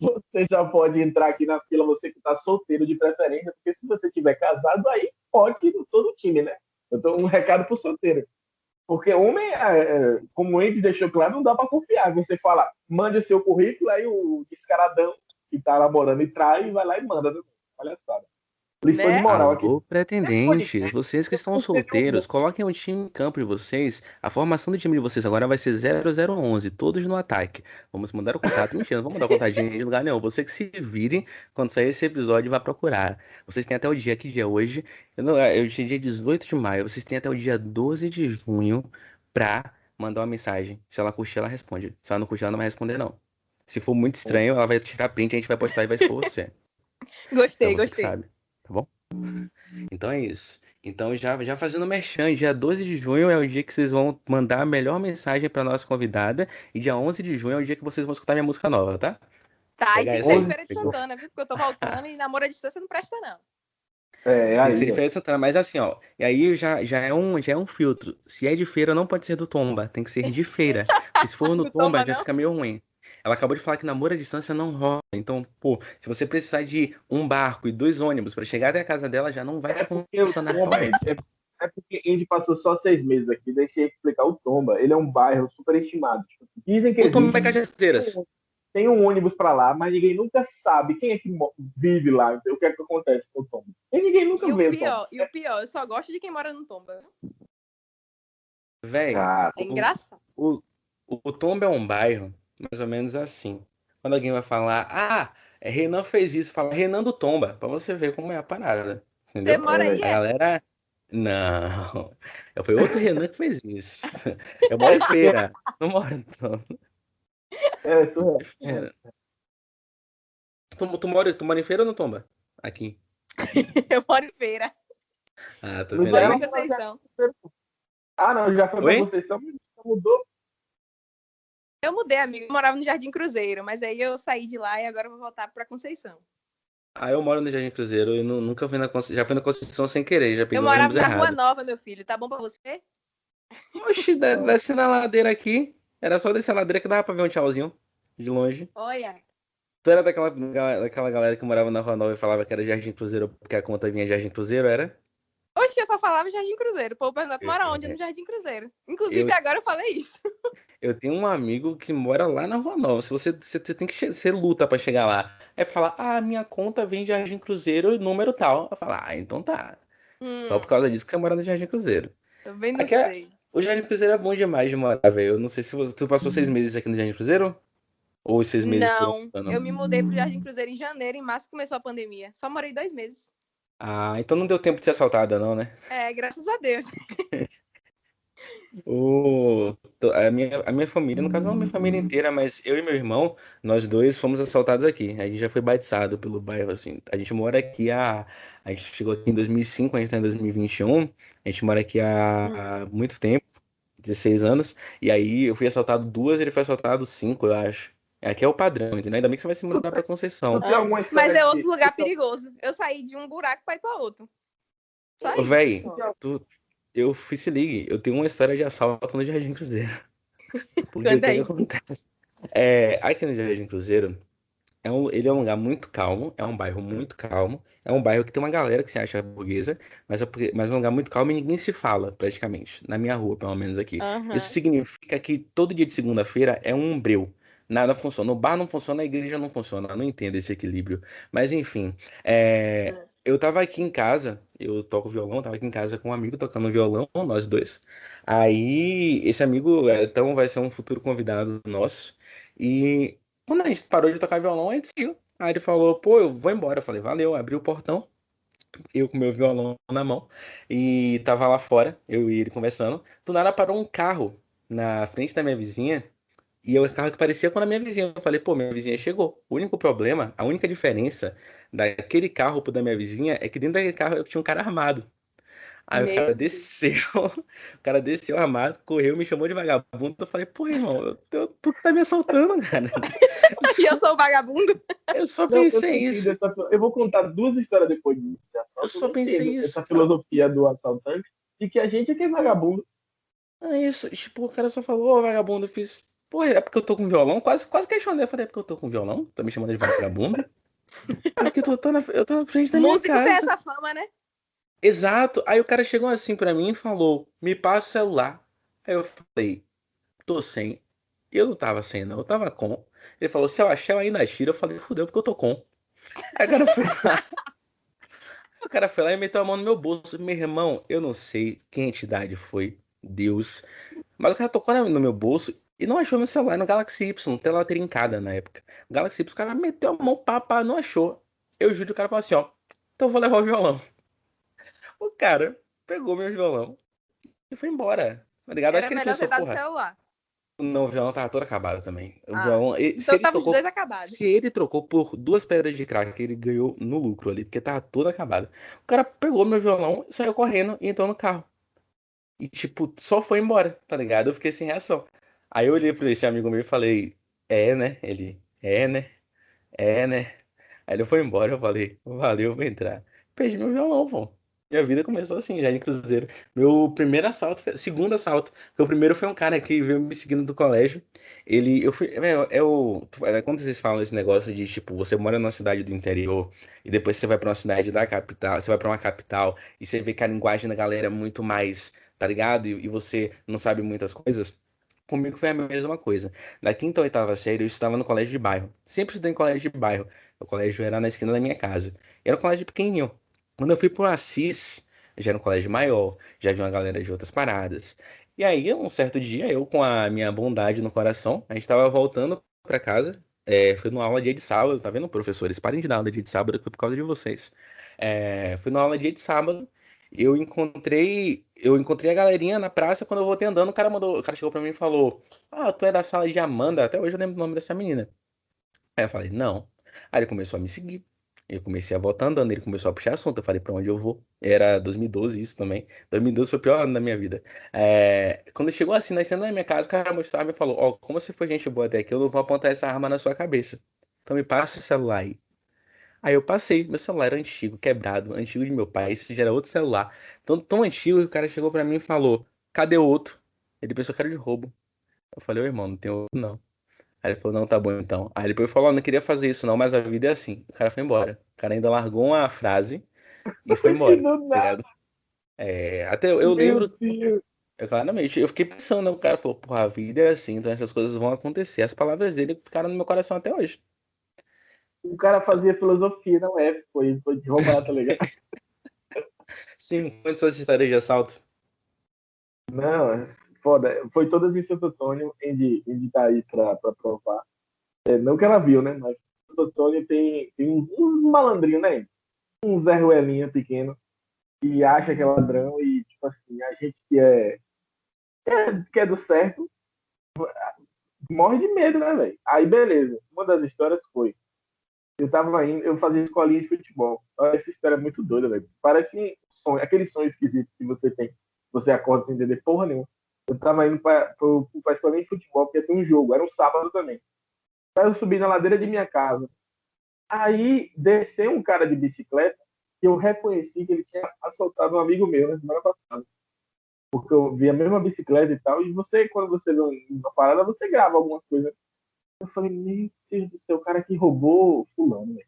você já pode entrar aqui na fila, você que está solteiro de preferência, porque se você tiver casado, aí pode ir todo o time, né? Eu dou um recado pro solteiro. Porque homem, é, é, como o Andy deixou claro, não dá para confiar. Você fala, mande o seu currículo, aí o descaradão que está namorando e trai, vai lá e manda. Olha só. Lição né? de moral aqui. Alô, pretendentes, vocês que estão solteiros, coloquem um time em campo de vocês. A formação do time de vocês agora vai ser 0011, todos no ataque. Vamos mandar o contato. Mentira, não vamos mandar o contato de lugar nenhum. Você que se vire quando sair esse episódio, vai procurar. Vocês têm até o dia, que dia é hoje? Eu não, eu dia 18 de maio. Vocês têm até o dia 12 de junho pra mandar uma mensagem. Se ela curtir, ela responde. Se ela não curtir, ela não vai responder, não. Se for muito estranho, ela vai tirar print, a gente vai postar e vai expor você. <laughs> Gostei, então, gostei. Sabe tá bom? Então é isso. Então, já, já fazendo merchan, dia 12 de junho é o dia que vocês vão mandar a melhor mensagem para nossa convidada. E dia 11 de junho é o dia que vocês vão escutar minha música nova, tá? Tá, e tem que ser Feira de Santana, viu? Porque eu tô voltando e namoro à distância não presta, não. É, aí, tem que ser de Santana, mas assim, ó. E aí já, já, é um, já é um filtro. Se é de feira, não pode ser do Tomba, tem que ser de feira. se for no <laughs> Tomba, tomba já fica meio ruim. Ela acabou de falar que namoro à distância não rola. Então, pô, se você precisar de um barco e dois ônibus para chegar até a casa dela, já não vai é funcionar. É, é porque Indy passou só seis meses aqui, deixei explicar o Tomba. Ele é um bairro superestimado. Tipo, dizem que o Tomba é Cajazeiras. Tem um ônibus para lá, mas ninguém nunca sabe quem é que vive lá, então, o que é que acontece com o Tomba. E ninguém nunca e vê. O pior, e o pior, eu só gosto de quem mora no Tomba. Véi, é engraçado. O, o, o Tomba é um bairro mais ou menos assim. Quando alguém vai falar, ah, é, Renan fez isso, fala Renan do Tomba, pra você ver como é a parada. Entendeu? Demora aí. A é. galera. Não. <laughs> Foi outro Renan que fez isso. Eu moro em feira. Não moro em Tomba. É, é. Tu, tu, mora, tu mora em feira ou no Tomba? Aqui. <laughs> eu moro em feira. Ah, tô Não vendo. Moro em Conceição. Ah, não, já foi Oi? pra Conceição, mas já mudou. Eu mudei, amigo. Eu morava no Jardim Cruzeiro, mas aí eu saí de lá e agora eu vou voltar pra Conceição. Ah, eu moro no Jardim Cruzeiro. Nu- nunca fui na Conceição. Já fui na Conceição sem querer. Já peguei Eu morava na Rua errado. Nova, meu filho. Tá bom pra você? Oxi, de- desce na ladeira aqui. Era só descer a ladeira que dava pra ver um tchauzinho. De longe. Olha. Tu era daquela, daquela galera que morava na Rua Nova e falava que era Jardim Cruzeiro porque a conta vinha Jardim Cruzeiro, era? Oxe, eu só falava Jardim Cruzeiro. O povo perguntou, tu mora onde? No Jardim Cruzeiro. Inclusive, Eu- agora eu falei isso. <laughs> Eu tenho um amigo que mora lá na Rua Nova. Se você, você, tem que você luta pra chegar lá. É falar, ah, minha conta vem de Jardim Cruzeiro, número tal. Eu falo, ah, então tá. Só Hum, por causa disso que você mora no Jardim Cruzeiro. também não Aqui é- sei. O Jardim Cruzeiro é bom demais de morar, velho. Eu não sei se você, tu passou seis meses aqui no Jardim Cruzeiro? Ou seis meses Não, eu me mudei pro Jardim Cruzeiro em janeiro, em março começou a pandemia. Só morei dois meses. Ah, então não deu tempo de ser assaltada, não, né? É, graças a Deus. <laughs> O, a minha, a minha família, no caso não a minha família inteira, mas eu e meu irmão, nós dois fomos assaltados aqui. A gente já foi batizado pelo bairro, assim. A gente mora aqui há... A gente chegou aqui em 2005, a gente tá em 2021. A gente mora aqui há, há muito tempo, 16 anos. E aí eu fui assaltado duas, ele foi assaltado cinco, eu acho. Aqui é o padrão, entendeu? Ainda bem que você vai se mudar pra Conceição. Mas é outro lugar perigoso. Eu saí de um buraco pra ir pra outro. Só Ô, isso. véi, tu, eu fui se ligue, eu tenho uma história de assalto no Jardim Cruzeiro. <laughs> Porque o que aí. que acontece? É, aqui no Jardim Cruzeiro, é um, ele é um lugar muito calmo, é um bairro muito calmo, é um bairro que tem uma galera que se acha burguesa, mas é, porque- mas é um lugar muito calmo e ninguém se fala, praticamente, na minha rua, pelo menos aqui. Aham. Isso significa que todo dia de segunda-feira é um umbreu. Nada funciona. O bar não funciona, a igreja não funciona. Eu não entendo esse equilíbrio. Mas enfim, é, eu tava aqui em casa, eu toco violão, tava aqui em casa com um amigo tocando violão, nós dois. Aí, esse amigo, é, então, vai ser um futuro convidado nosso. E quando a gente parou de tocar violão, a gente saiu. Aí ele falou, pô, eu vou embora. Eu falei, valeu, abri o portão eu com meu violão na mão e tava lá fora, eu e ele conversando. Do nada parou um carro na frente da minha vizinha e é o carro que parecia com a minha vizinha. Eu falei, pô, minha vizinha chegou. O único problema, a única diferença daquele carro pro da minha vizinha é que dentro daquele carro tinha um cara armado. Aí o Meu cara Deus. desceu, <laughs> o cara desceu armado, correu, me chamou de vagabundo. Eu falei, pô, irmão, eu, eu- tu tá me assaltando, cara. E <laughs> eu sou o vagabundo. Eu só Não, eu pensei entendi isso. dessa- Eu vou contar duas histórias depois disso. de assalto. Eu só pensei entendo isso. Essa filosofia do assaltante e que a gente é que é vagabundo. É isso, tipo, o cara só falou, ô vagabundo, eu fiz. Pô, é porque eu tô com violão? Quase, quase questionei. Eu falei, é porque eu tô com violão? Tá me chamando de vagabundo? É porque eu tô, tô na, eu tô na frente da minha Músico casa. tem essa fama, né? Exato. Aí o cara chegou assim pra mim e falou, me passa o celular. Aí eu falei, tô sem. Eu não tava sem, não, eu tava com. Ele falou, se eu achar, eu ainda tiro. Eu falei, fudeu, porque eu tô com. Aí o cara foi lá. O cara foi lá e meteu a mão no meu bolso. Meu irmão, eu não sei quem entidade foi, Deus. Mas o cara tocou no meu bolso e não achou meu celular no Galaxy Y, tela trincada na época. O Galaxy Y, o cara meteu a mão, pá, pá, não achou. Eu juro, o cara falou assim, ó, então eu vou levar o violão. O cara pegou meu violão e foi embora. Tá ligado? Era Acho que ele melhor pensou, ter dado porra, celular. não, o violão tava todo acabado também. O Ah, violão, e- se Então ele tava os tocou dois acabados. se ele trocou por duas pedras de crack, ele ganhou no lucro ali, porque tava todo acabado. O cara pegou meu violão, saiu correndo e entrou no carro. E, tipo, só foi embora, tá ligado? Eu fiquei sem reação. Aí eu olhei pra esse amigo meu e falei, é, né? Ele, é, né? É, né? Aí ele foi embora, eu falei, valeu, vou entrar. Perdi meu violão, pô. Minha vida começou assim, já em Cruzeiro. Meu primeiro assalto, segundo assalto. Porque o primeiro foi um cara que veio me seguindo do colégio. Ele, eu fui, é, é o, é, quando vocês falam esse negócio de, tipo, você mora numa cidade do interior e depois você vai pra uma cidade da capital, você vai pra uma capital e você vê que a linguagem da galera é muito mais, tá ligado? E, e você não sabe muitas coisas. Comigo foi a mesma coisa. Da quinta ou oitava série, eu estudava no colégio de bairro. Sempre estudei em colégio de bairro. O colégio era na esquina da minha casa. Era um colégio pequenininho. Quando eu fui pro Assis, já era um colégio maior, já vi uma galera de outras paradas. E aí, um certo dia, eu com a minha bondade no coração, a gente tava voltando pra casa, é, foi numa aula dia de sábado, tá vendo, professores? Parem de dar aula dia de sábado, que foi por causa de vocês. É, fui numa aula dia de sábado, eu encontrei, eu encontrei a galerinha na praça, quando eu voltei andando, o cara mandou, o cara chegou pra mim e falou, ah, tu é da sala de Amanda, até hoje eu lembro o nome dessa menina. Aí eu falei, não. Aí ele começou a me seguir. Eu comecei a voltar andando, ele começou a puxar assunto. Eu falei, pra onde eu vou? Era 2012 isso também. 2012 foi o pior ano da minha vida. É... Quando chegou assim, nascendo na minha casa, o cara mostrava e falou: Ó, oh, como você foi gente boa até aqui, eu não vou apontar essa arma na sua cabeça. Então me passa o celular aí. Aí eu passei, meu celular era antigo, quebrado, antigo de meu pai, esse já era outro celular. Tão, tão antigo que o cara chegou para mim e falou: Cadê o outro? Ele pensou que era de roubo. Eu falei, ô irmão, não tem outro não. Aí ele falou, não, tá bom então. Aí depois falou, não queria fazer isso não, mas a vida é assim. O cara foi embora. O cara ainda largou uma frase e foi <laughs> embora. tá é, até eu, eu lembro. Eu, claramente, eu fiquei pensando, né? O cara falou, porra, a vida é assim, então essas coisas vão acontecer. As palavras dele ficaram no meu coração até hoje. O cara fazia filosofia, não é? Foi, foi de roubar, tá ligado? <laughs> Sim, quantas suas histórias de assalto? Não, é foda. Foi todas em Santo Antônio, Indy, Indy tá aí pra, pra provar. É, não que ela viu, né? Mas Santo Antônio tem, tem uns malandrinhos, né? Um Zé Ruelinha pequeno que acha que é ladrão e, tipo assim, a gente que é, que é, que é do certo morre de medo, né, velho? Aí, beleza. Uma das histórias foi eu tava indo, eu fazia escolinha de futebol. Essa história é muito doida, velho. Parece um sonho, aquele sonho esquisito que você tem. Você acorda sem entender porra nenhuma. Eu tava indo pra, pra, pra escolinha de futebol, porque tem um jogo, era um sábado também. Aí eu subi na ladeira de minha casa. Aí desceu um cara de bicicleta que eu reconheci que ele tinha assaltado um amigo meu na semana passada. Porque eu vi a mesma bicicleta e tal. E você, quando você vê uma parada, você grava algumas coisas. Eu falei, meu Deus do céu, o cara que roubou fulano, velho.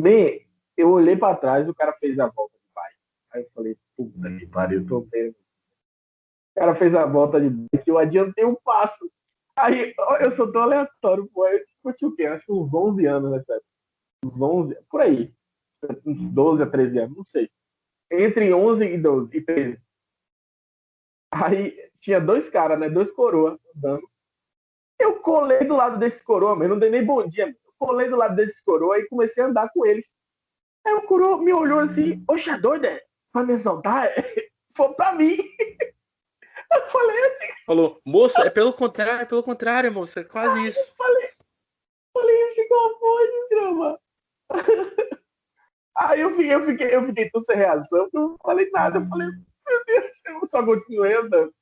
Bem, eu olhei pra trás, o cara fez a volta de bike. Aí eu falei, puta que pariu, tô vendo. O cara fez a volta de bike, eu adiantei um passo. Aí, eu sou tão aleatório, pô. Eu tinha o quê? Acho que uns 11 anos, né, sério? Uns 11, por aí. Uns 12 a 13 anos, não sei. Entre 11 e 12, e 13. Aí, tinha dois caras, né? Dois coroas andando. Eu colei do lado desse coroa, mas não dei nem bom dia. Eu colei do lado desse coroa e comecei a andar com eles. Aí o coroa me olhou assim, oxa, doida, vai me exaltar? <laughs> Foi pra mim. <laughs> Eu falei, eu te... <laughs> Falou, moça, é pelo contrário, é pelo contrário, moça, é quase Aí isso. Eu falei, falei, chegou a porra de drama. Aí eu fiquei, eu fiquei, eu fiquei tão sem reação, eu não falei nada. Eu falei, meu Deus, eu só continuei andando.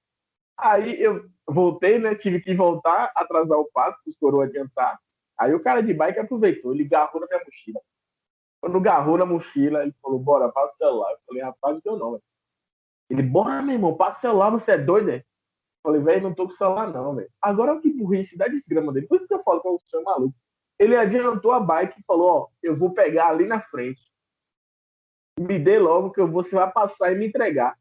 Aí eu voltei, né? Tive que voltar, atrasar o passo, para os coroas adiantar. Aí o cara de bike aproveitou, ele garrou na minha mochila. Quando garrou na mochila, ele falou, bora, passa o celular. Eu falei, rapaz, não deu não. Ele, bora, meu irmão, passa o celular, você é doido, né? Eu falei, velho, não tô com o celular, não, velho. Agora que burrice, dá desgrama dele. Por isso que eu falo com o senhor maluco. Ele adiantou a bike e falou, ó, eu vou pegar ali na frente. Me dê logo que eu vou, você vai passar e me entregar.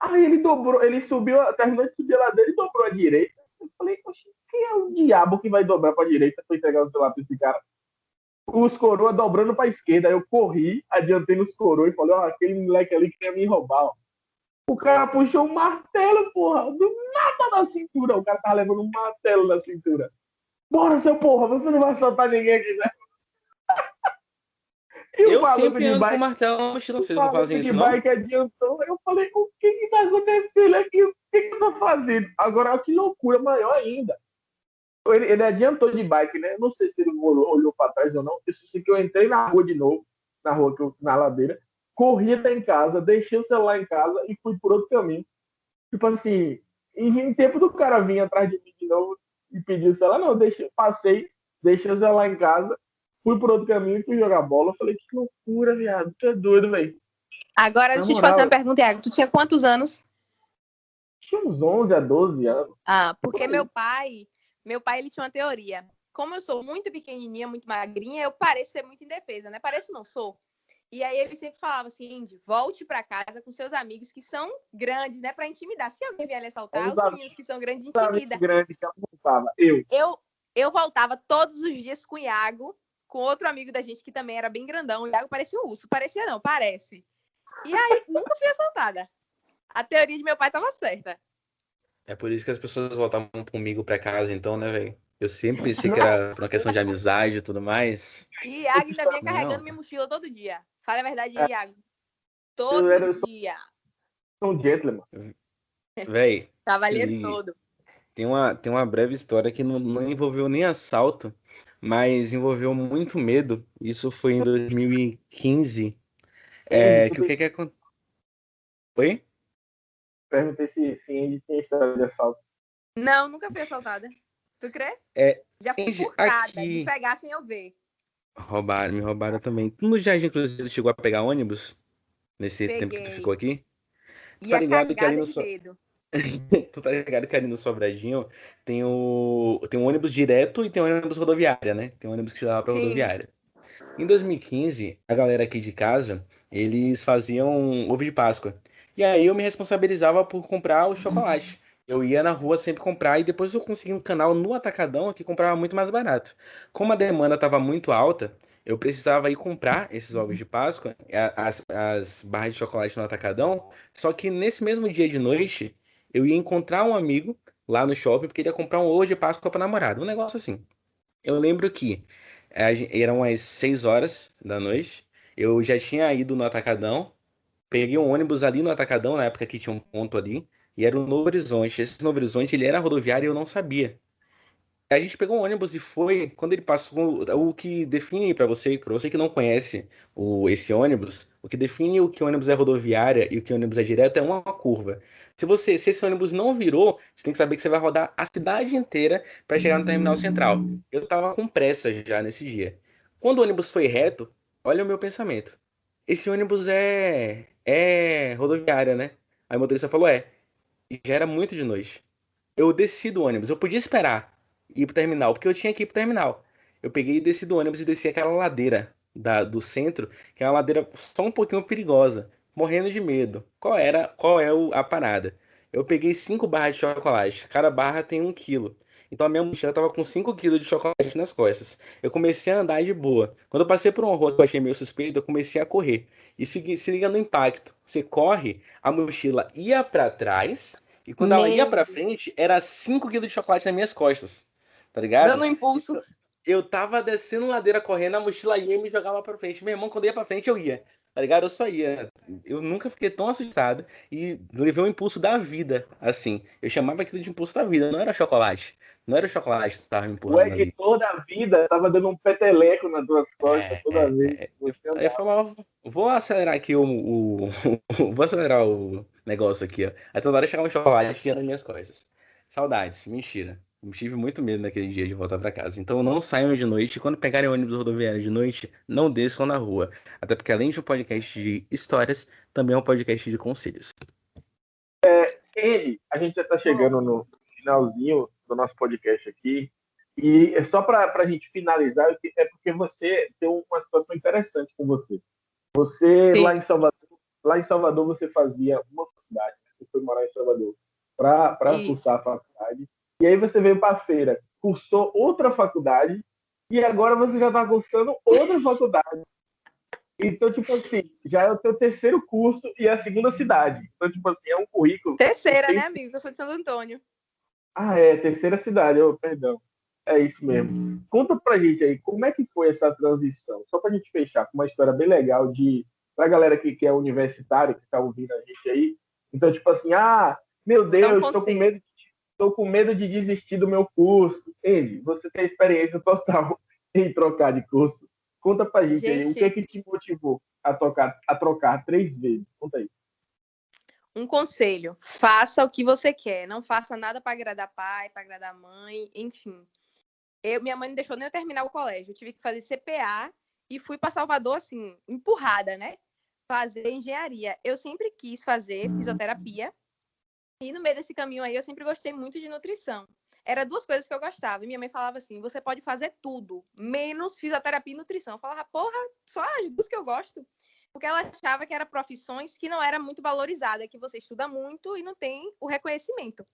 Aí ele dobrou, ele subiu, terminou de subir a ladeira e dobrou à direita. Eu falei, poxa, quem é o diabo que vai dobrar para a direita para entregar o celular para esse cara? Os coroas dobrando para a esquerda. Aí eu corri, adiantei nos coroas e falei, ó, aquele moleque ali queria me roubar, ó. O cara puxou um martelo, porra, do nada na cintura. O cara tava levando um martelo na cintura. Bora, seu porra, você não vai assaltar ninguém aqui, né? Eu sempre ando bike, com martelo na mochila, vocês não fazem isso, não? bike adiantou, eu falei, o que que tá acontecendo aqui? O que que eu tô fazendo? Agora, que loucura maior ainda. Ele, ele adiantou de bike, né? Não sei se ele olhou, olhou para trás ou não. Eu sei que eu entrei na rua de novo, na rua, eu, na ladeira, corri até em casa, deixei o celular em casa e fui por outro caminho. Tipo assim, em tempo do cara vir atrás de mim de novo e pedir o celular, não, deixei, passei, deixei o celular em casa fui por outro caminho fui jogar bola. Falei, que loucura, viado. Tu é doido, velho. Agora, deixa eu te fazer uma pergunta, Iago. Tu tinha quantos anos? Tinha uns 11 a 12 anos. Ah, porque meu pai, meu pai, ele tinha uma teoria. Como eu sou muito pequenininha, muito magrinha, eu pareço ser muito indefesa, né? Pareço não, sou. E aí ele sempre falava assim, Indy, volte para casa com seus amigos que são grandes, né? Para intimidar. Se alguém vier lhe assaltar, os, os meninos que são grandes intimida. Grande que eu, eu, eu voltava todos os dias com o Iago com outro amigo da gente que também era bem grandão. O Iago parecia um urso. Parecia não, parece. E aí, nunca fui assaltada. A teoria de meu pai estava certa. É por isso que as pessoas voltavam comigo para casa, então, né, velho? Eu sempre pensei que era por uma questão de amizade e tudo mais. E Iago ainda vinha carregando não. minha mochila todo dia. Fala a verdade, é. Iago. Todo eu dia. Sou um gentleman. Véi. Tava ali todo. Tem uma, tem uma breve história que não, não envolveu nem assalto, mas envolveu muito medo. Isso foi em 2015. É, que o que que aconteceu? Oi? Perguntei se, se Andy tinha história de assalto. Não, nunca fui assaltada. Tu crê? É, Já fui furtada, aqui- de pegar sem eu ver. roubaram, me roubaram também. Tu no Jardim Cruzeiro chegou a pegar ônibus? Nesse tempo que tu Peguei. ficou aqui? E tá a ligado que ali no de so- medo. <laughs> Tu tá ligado que ali no Sobradinho tem o tem um ônibus direto e tem um ônibus rodoviária, né? Tem um ônibus que leva pra Sim. rodoviária. Em 2015, a galera aqui de casa, eles faziam ovo de Páscoa. E aí eu me responsabilizava por comprar o chocolate. Eu ia na rua sempre comprar e depois eu consegui um canal no Atacadão que comprava muito mais barato. Como a demanda estava muito alta, eu precisava ir comprar esses ovos de Páscoa, as, as barras de chocolate no Atacadão. Só que nesse mesmo dia de noite, eu ia encontrar um amigo lá no shopping porque ia comprar um ovo de Páscoa para namorada. Um negócio assim. Eu lembro que gen- eram as 6 horas da noite. Eu já tinha ido no Atacadão. Peguei um ônibus ali no Atacadão, na época que tinha um ponto ali. E era o Novo Horizonte. Esse Novo Horizonte, ele era rodoviário e eu não sabia. A gente pegou um ônibus e foi, quando ele passou, o que define para você, para você que não conhece o, esse ônibus, o que define o que ônibus é rodoviária e o que ônibus é direto é uma curva. Se você, se esse ônibus não virou, você tem que saber que você vai rodar a cidade inteira para chegar no terminal central. Eu tava com pressa já nesse dia. Quando o ônibus foi reto, olha o meu pensamento. Esse ônibus é é rodoviária, né? Aí o motorista falou: "É". E já era muito de noite. Eu desci do ônibus, eu podia esperar ir pro terminal, porque eu tinha que ir pro terminal. Eu peguei e desci do ônibus e desci aquela ladeira da, do centro, que é uma ladeira só um pouquinho perigosa, morrendo de medo. Qual era, qual é o- a parada? Eu peguei cinco barras de chocolate, cada barra tem um quilo. Então a minha mochila tava com 5 quilos de chocolate nas costas. Eu comecei a andar de boa. Quando eu passei por uma rua que eu achei meio suspeito, eu comecei a correr. E se, se liga no impacto. Você corre, a mochila ia pra trás, e quando ela Meu ia pra frente, era 5 quilos de chocolate nas minhas costas. Tá ligado? Dando um impulso. Eu tava descendo ladeira correndo, a mochila ia e me jogava pra frente. Meu irmão, quando ia pra frente, eu ia. Tá ligado? Eu só ia. Eu nunca fiquei tão assustado e levei um impulso da vida, assim. Eu chamava aquilo de impulso da vida, não era chocolate. Não era o chocolate que tava me O empurrando ali. editor da vida tava dando um peteleco nas tuas costas É, toda é, vez. é. eu falava, vou acelerar aqui o, o- <laughs> Vou acelerar o negócio aqui, ó. Aí toda hora chegava um chocolate e nas minhas costas. Saudades, mentira. Eu tive muito medo naquele dia de voltar pra casa. Então não saiam de noite. Quando pegarem ônibus rodoviário de noite, não desçam na rua. Até porque além de um podcast de histórias, também é um podcast de conselhos. Andy, a gente já está chegando no finalzinho do nosso podcast aqui. E é só para a gente finalizar, é porque você tem uma situação interessante com você. Você, Sim. lá em Salvador, lá em Salvador, você fazia uma faculdade, né? você foi morar em Salvador para cursar a faculdade. E aí você veio para a feira, cursou outra faculdade, e agora você já está cursando outra faculdade. Então, tipo assim, já é o teu terceiro curso e é a segunda cidade. Então, tipo assim, é um currículo Terceira, né, amigo? Eu sou de Santo Antônio. Ah, é, terceira cidade, oh, perdão. É isso mesmo. Conta pra gente aí, como é que foi essa transição? Só pra gente fechar com uma história bem legal de pra galera que, que é universitário, que tá ouvindo a gente aí. Então, tipo assim, ah, meu Deus, tô com medo, de- tô com medo de desistir do meu curso. Andy, você tem experiência total <laughs> em trocar de curso. Conta pra gente, aí, o Gente. que é que te motivou a, tocar, a trocar três vezes? Conta aí. Um conselho: faça o que você quer. Não faça nada para agradar pai, para agradar mãe, enfim. Eu, minha mãe não deixou nem eu terminar o colégio. Eu tive que fazer CPA e fui para Salvador, assim, empurrada, né? Fazer engenharia. Eu sempre quis fazer fisioterapia. E no meio desse caminho aí, eu sempre gostei muito de nutrição. Era duas coisas que eu gostava. E minha mãe falava assim: você pode fazer tudo, menos fisioterapia e nutrição. Eu falava, porra, só as duas que eu gosto porque ela achava que eram profissões que não era muito valorizada, que você estuda muito e não tem o reconhecimento.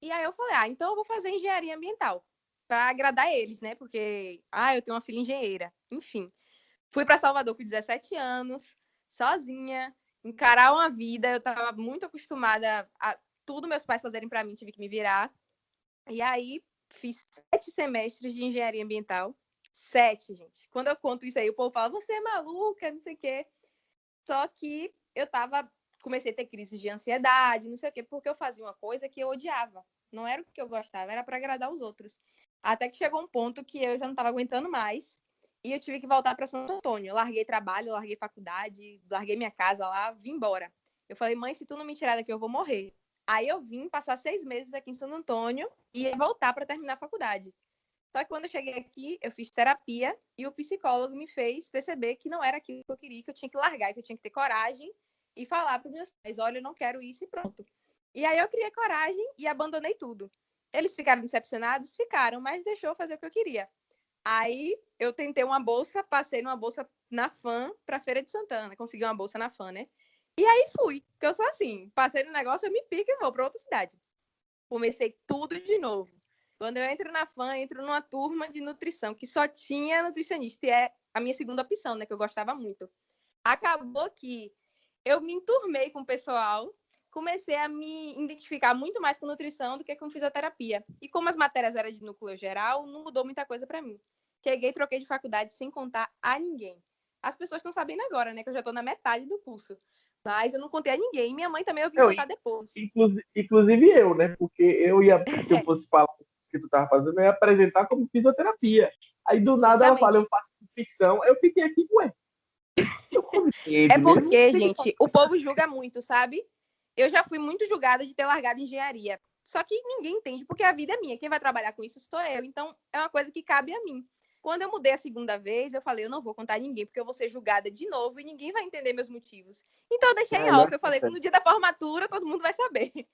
E aí eu falei, ah, então eu vou fazer engenharia ambiental para agradar eles, né? Porque, ah, eu tenho uma filha engenheira. Enfim, fui para Salvador com 17 anos, sozinha, encarar uma vida. Eu estava muito acostumada a tudo meus pais fazerem para mim, tive que me virar. E aí fiz sete semestres de engenharia ambiental. Sete, gente. Quando eu conto isso aí, o povo fala, você é maluca, não sei o quê. Só que eu tava, comecei a ter crises de ansiedade, não sei o quê, porque eu fazia uma coisa que eu odiava. Não era o que eu gostava, era para agradar os outros. Até que chegou um ponto que eu já não estava aguentando mais e eu tive que voltar para Santo Antônio. larguei trabalho, larguei faculdade, larguei minha casa lá, vim embora. Eu falei, mãe, se tu não me tirar daqui, eu vou morrer. Aí eu vim passar seis meses aqui em Santo Antônio e voltar para terminar a faculdade. Só que quando eu cheguei aqui, eu fiz terapia e o psicólogo me fez perceber que não era aquilo que eu queria, que eu tinha que largar, que eu tinha que ter coragem e falar para os meus pais: olha, eu não quero isso e pronto. E aí eu criei coragem e abandonei tudo. Eles ficaram decepcionados? Ficaram, mas deixou eu fazer o que eu queria. Aí eu tentei uma bolsa, passei numa bolsa na FAM para Feira de Santana, consegui uma bolsa na FAM, né? E aí fui, porque eu sou assim, passei no negócio, eu me pico e vou para outra cidade. Comecei tudo de novo. Quando eu entro na FAM, entro numa turma de nutrição que só tinha nutricionista, e é a minha segunda opção, né, que eu gostava muito. Acabou que eu me enturmei com o pessoal, comecei a me identificar muito mais com nutrição do que com fisioterapia. E como as matérias eram de núcleo geral, não mudou muita coisa para mim. Cheguei, troquei de faculdade sem contar a ninguém. As pessoas estão sabendo agora, né, que eu já estou na metade do curso. Mas eu não contei a ninguém. Minha mãe também ouviu contar depois. Inclusive, inclusive, eu, né? Porque eu ia, <laughs> se eu fosse falar o que tu estava fazendo, eu ia apresentar como fisioterapia. Aí do nada Justamente. ela fala, eu faço nutrição. Eu fiquei aqui, ué. é porque, gente, o povo julga muito, sabe? Eu já fui muito julgada de ter largado engenharia. Só que ninguém entende, porque a vida é minha. Quem vai trabalhar com isso sou eu. Então, é uma coisa que cabe a mim. Quando eu mudei a segunda vez, eu falei, eu não vou contar a ninguém, porque eu vou ser julgada de novo e ninguém vai entender meus motivos. Então, eu deixei é, em off. Eu falei, no dia da formatura, todo mundo vai saber. <laughs>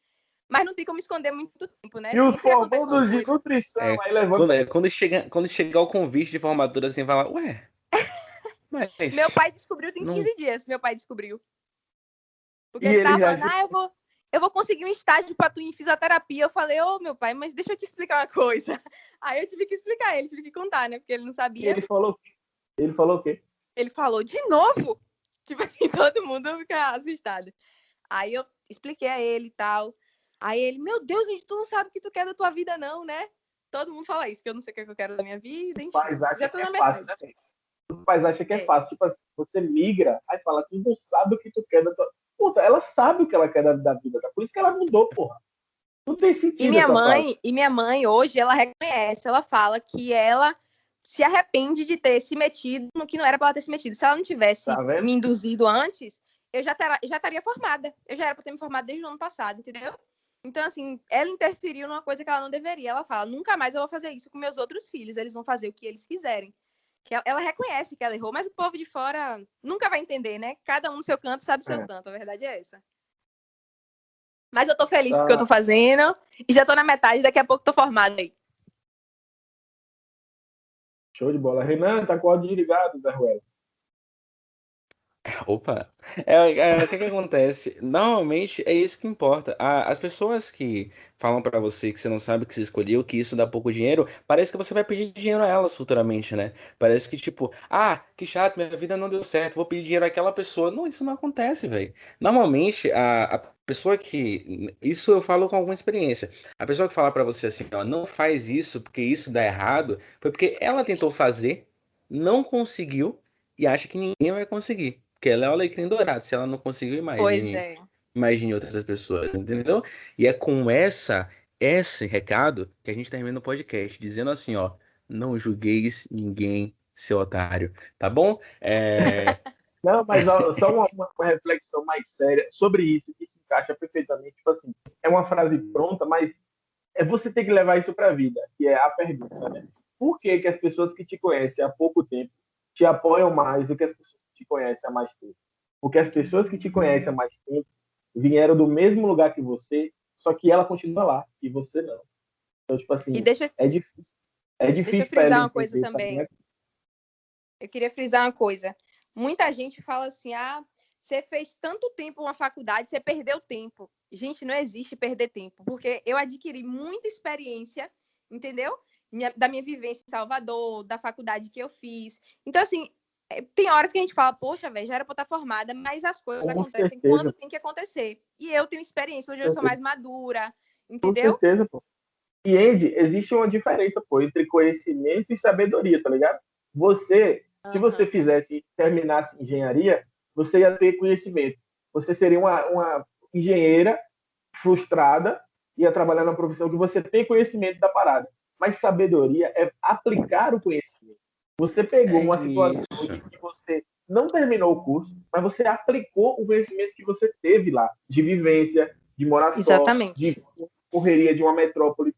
Mas não tem como esconder muito tempo, né? E o formulário de nutrição, é, aí levanta... Quando, quando, chega, quando chegar o convite de formatura, assim, vai lá, ué... <laughs> Mas... Meu pai descobriu tem 15 não... dias, meu pai descobriu. Porque e ele tava falando, ah, eu vou, eu vou conseguir um estágio para tu em fisioterapia. Eu falei, ô oh, meu pai, mas deixa eu te explicar uma coisa. <laughs> Aí eu tive que explicar ele, tive que contar, né? Porque ele não sabia. Ele falou, ele falou o quê? Ele falou, de novo? <laughs> Tipo assim, todo mundo fica assustado. Aí eu expliquei a ele e tal. Aí ele, meu Deus, gente, tu não sabe o que tu quer da tua vida, não, né? Todo mundo fala isso, que eu não sei o que eu quero da minha vida, enfim. Já tô na é fácil, né? Os pais acham que é, é fácil. Tipo assim, você migra, aí fala, tu não sabe o que tu quer da tua Puta, ela sabe o que ela quer da, da vida, tá? por isso que ela mudou, porra. Não tem sentido. E minha mãe, e minha mãe hoje ela reconhece, ela fala que ela se arrepende de ter se metido no que não era para ela ter se metido. Se ela não tivesse tá me induzido antes, eu já, ter, já estaria formada. Eu já era para ter me formado desde o ano passado, entendeu? Então, assim, ela interferiu numa coisa que ela não deveria. Ela fala: nunca mais eu vou fazer isso com meus outros filhos. Eles vão fazer o que eles quiserem que ela, ela, reconhece que ela errou, mas o povo de fora nunca vai entender, né? Cada um no seu canto sabe o seu é. canto, a verdade é essa. Mas eu tô feliz com o que eu tô fazendo e já tô na metade, daqui a pouco tô formada aí. Show de bola. Renan, tá com o áudio Ruel. Opa! É, é, o que, que acontece? Normalmente é isso que importa. A, as pessoas que falam para você que você não sabe o que você escolheu, que isso dá pouco dinheiro, parece que você vai pedir dinheiro a elas futuramente, né? Parece que tipo, ah, que chato, minha vida não deu certo, vou pedir dinheiro àquela pessoa. Não, isso não acontece, velho. Normalmente a, a pessoa que. Isso eu falo com alguma experiência. A pessoa que fala para você assim, ó, não faz isso porque isso dá errado, foi porque ela tentou fazer, não conseguiu e acha que ninguém vai conseguir. Porque ela é o alecrim dourado. Se ela não conseguiu, imagine. Pois é. Imagine outras pessoas, entendeu? E é com essa esse recado que a gente termina o podcast, dizendo assim, ó, não julgueis ninguém, seu otário, tá bom? É... <laughs> não, mas ó, só uma, uma, reflexão mais séria sobre isso, que se encaixa perfeitamente, tipo assim, é uma frase pronta, mas é você tem que levar isso para a vida, que é a pergunta, né? Por que, que as pessoas que te conhecem há pouco tempo te apoiam mais do que as pessoas te conhece há mais tempo. Porque as pessoas que te conhecem há mais tempo vieram do mesmo lugar que você, só que ela continua lá e você não. Então, tipo assim, deixa... é difícil. É difícil. Deixa eu frisar uma coisa também. Eu queria frisar uma coisa. Muita gente fala assim: ah, você fez tanto tempo uma faculdade, você perdeu tempo. Gente, não existe perder tempo, porque eu adquiri muita experiência, entendeu? Minha, da minha vivência em Salvador, da faculdade que eu fiz. Então, assim, é, tem horas que a gente fala, poxa, velho, já era pra estar formada, mas as coisas Com acontecem certeza. quando tem que acontecer. E eu tenho experiência, hoje eu sou mais madura, entendeu? Com certeza, pô. E, Andy, existe uma diferença, pô, entre conhecimento e sabedoria, tá ligado? Você, uhum. se você fizesse, terminasse engenharia, você ia ter conhecimento. Você seria uma, uma engenheira frustrada ia trabalhar numa profissão que você tem conhecimento da parada. Mas sabedoria é aplicar o conhecimento. Você pegou é uma situação em que você não terminou o curso, mas você aplicou o conhecimento que você teve lá, de vivência, de morar Exatamente. de correria de uma metrópole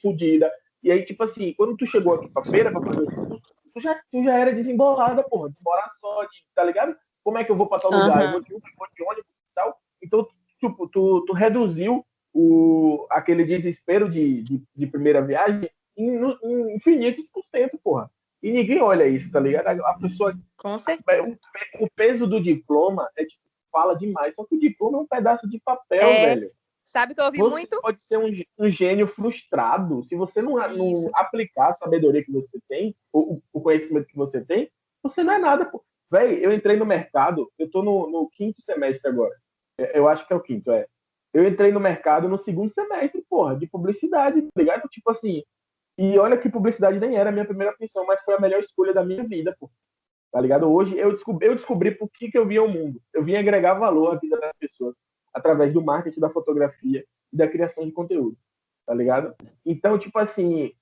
fodida. E aí, tipo assim, quando tu chegou aqui pra feira pra fazer o curso, tu já, tu já era desembolada, porra, de morar só, de, tá ligado? Como é que eu vou pra tal lugar? Uhum. Eu vou de Uber, vou de ônibus e tal. Então, tipo, tu, tu reduziu o, aquele desespero de, de, de primeira viagem em, em infinitos por cento, porra. E ninguém olha isso, tá ligado? A pessoa. Com certeza. O, peso do diploma é tipo, fala demais. Só que o diploma é um pedaço de papel, é, velho. Sabe que eu ouvi você muito? pode ser um, um, gênio frustrado. Se você não, não, aplicar a sabedoria que você tem, o, o conhecimento que você tem, você não é nada. Pô. Véi, eu entrei no mercado, eu tô no, no, quinto semestre agora. É, eu acho que é o quinto, é. Eu entrei no mercado no segundo semestre, porra, de publicidade, tá ligado? Tipo assim, e olha que publicidade nem era a minha primeira opção, mas foi a melhor escolha da minha vida, pô. Tá ligado? Hoje eu descobri, eu descobri por que, que eu via o mundo. Eu vim agregar valor à vida das pessoas através do marketing, da fotografia e da criação de conteúdo. Tá ligado? Então, tipo assim,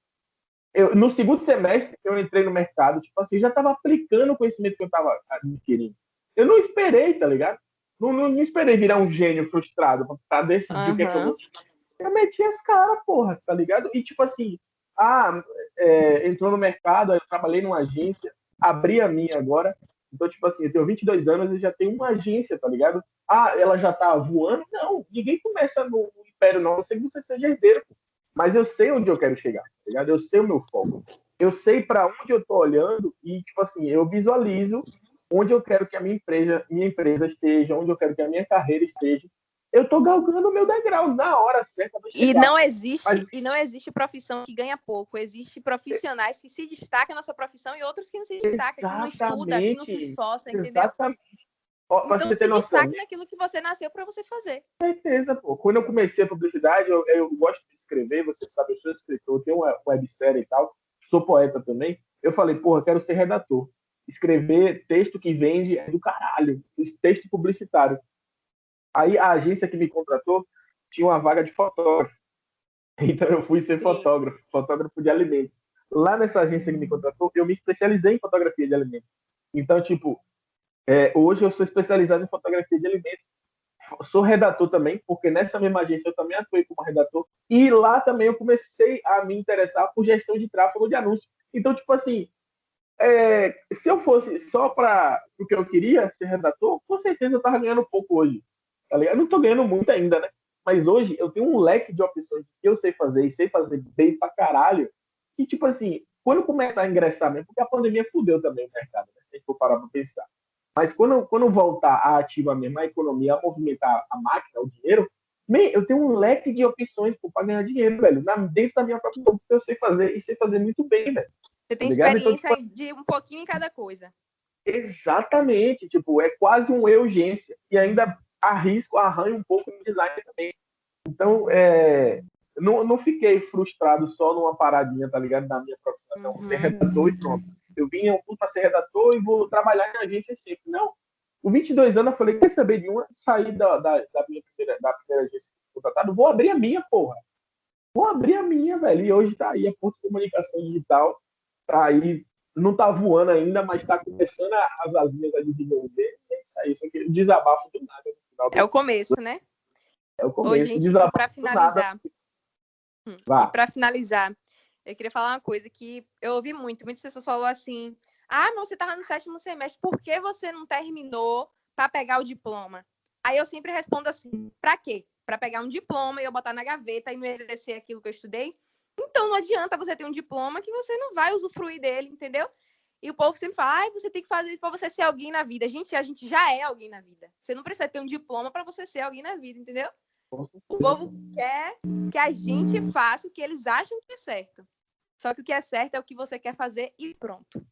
eu, no segundo semestre eu entrei no mercado, tipo assim, já estava aplicando o conhecimento que eu estava adquirindo. Eu não esperei, tá ligado? Não, não, não esperei virar um gênio frustrado para decidir uhum. o que é que eu vou Eu meti as caras, porra, tá ligado? E tipo assim, ah, é, entrou no mercado, eu trabalhei numa agência, abri a minha agora. Então, tipo assim, eu tenho 22 anos e já tenho uma agência, tá ligado? Ah, ela já tá voando? Não, ninguém começa no império, não. Eu sei que você seja herdeiro, mas eu sei onde eu quero chegar, tá ligado? Eu sei o meu foco. Eu sei para onde eu tô olhando e, tipo assim, eu visualizo onde eu quero que a minha empresa, minha empresa esteja, onde eu quero que a minha carreira esteja eu tô galgando o meu degrau na hora certa. E não existe Mas... e não existe profissão que ganha pouco. Existem profissionais que se destacam na sua profissão e outros que não se destacam, que não estuda, que não se esforça, entendeu? Exatamente. então você se destaque naquilo que você nasceu para você fazer. Certeza, pô. Quando eu comecei a publicidade, eu, eu gosto de escrever, você sabe, eu sou escritor, tenho uma websérie e tal, sou poeta também. Eu falei, porra, quero ser redator. Escrever texto que vende é do caralho. Texto publicitário. Aí a agência que me contratou tinha uma vaga de fotógrafo. <laughs> Então eu fui ser fotógrafo, fotógrafo de alimentos. Lá nessa agência que me contratou, eu me especializei em fotografia de alimentos. Então, tipo, é, hoje eu sou especializado em fotografia de alimentos. Sou redator também, porque nessa mesma agência eu também atuei como redator. E lá também eu comecei a me interessar por gestão de tráfego de anúncios. Então, tipo assim, é, se eu fosse só para o que eu queria ser redator, com certeza eu estava ganhando pouco hoje. Tá eu não tô ganhando muito ainda, né? Mas hoje eu tenho um leque de opções que eu sei fazer e sei fazer bem pra caralho. Que, tipo assim, quando começar a ingressar mesmo, porque a pandemia fudeu também o mercado, né? Se a gente for parar pra pensar. Mas quando, quando voltar a ativar mesmo a economia, a movimentar a máquina, o dinheiro, eu tenho um leque de opções para ganhar dinheiro, velho, na, dentro da minha própria que eu sei fazer e sei fazer muito bem, velho. Você tem tá experiência então, tipo, de um pouquinho em cada coisa. Exatamente, tipo, é quase uma urgência. E ainda arrisco, arranho um pouco no design também. Então, é, não, não fiquei frustrado só numa paradinha, tá ligado? Da minha profissão, não, uhum. ser redator e pronto. Eu vim para ser redator e vou trabalhar em agência sempre. Não. Com 22 anos, eu falei: quer saber de uma? Sair da, da, da, minha primeira, da primeira agência contratado, vou abrir a minha, porra. Vou abrir a minha, velho. E hoje tá aí a Porto Comunicação Digital, tá aí, não tá voando ainda, mas tá começando as asinhas a desenvolver. É isso aí, isso aqui, desabafo do nada. É o começo, né? É o começo. Ô, gente, para finalizar. Hum, para finalizar, eu queria falar uma coisa que eu ouvi muito. Muitas pessoas falaram assim: ah, mas você estava no sétimo semestre, por que você não terminou para pegar o diploma? Aí eu sempre respondo assim: para quê? Para pegar um diploma e eu botar na gaveta e não exercer aquilo que eu estudei? Então não adianta você ter um diploma que você não vai usufruir dele, entendeu? E o povo sempre fala, ah, você tem que fazer isso para você ser alguém na vida. Gente, a gente já é alguém na vida. Você não precisa ter um diploma para você ser alguém na vida, entendeu? O povo quer que a gente faça o que eles acham que é certo. Só que o que é certo é o que você quer fazer e pronto.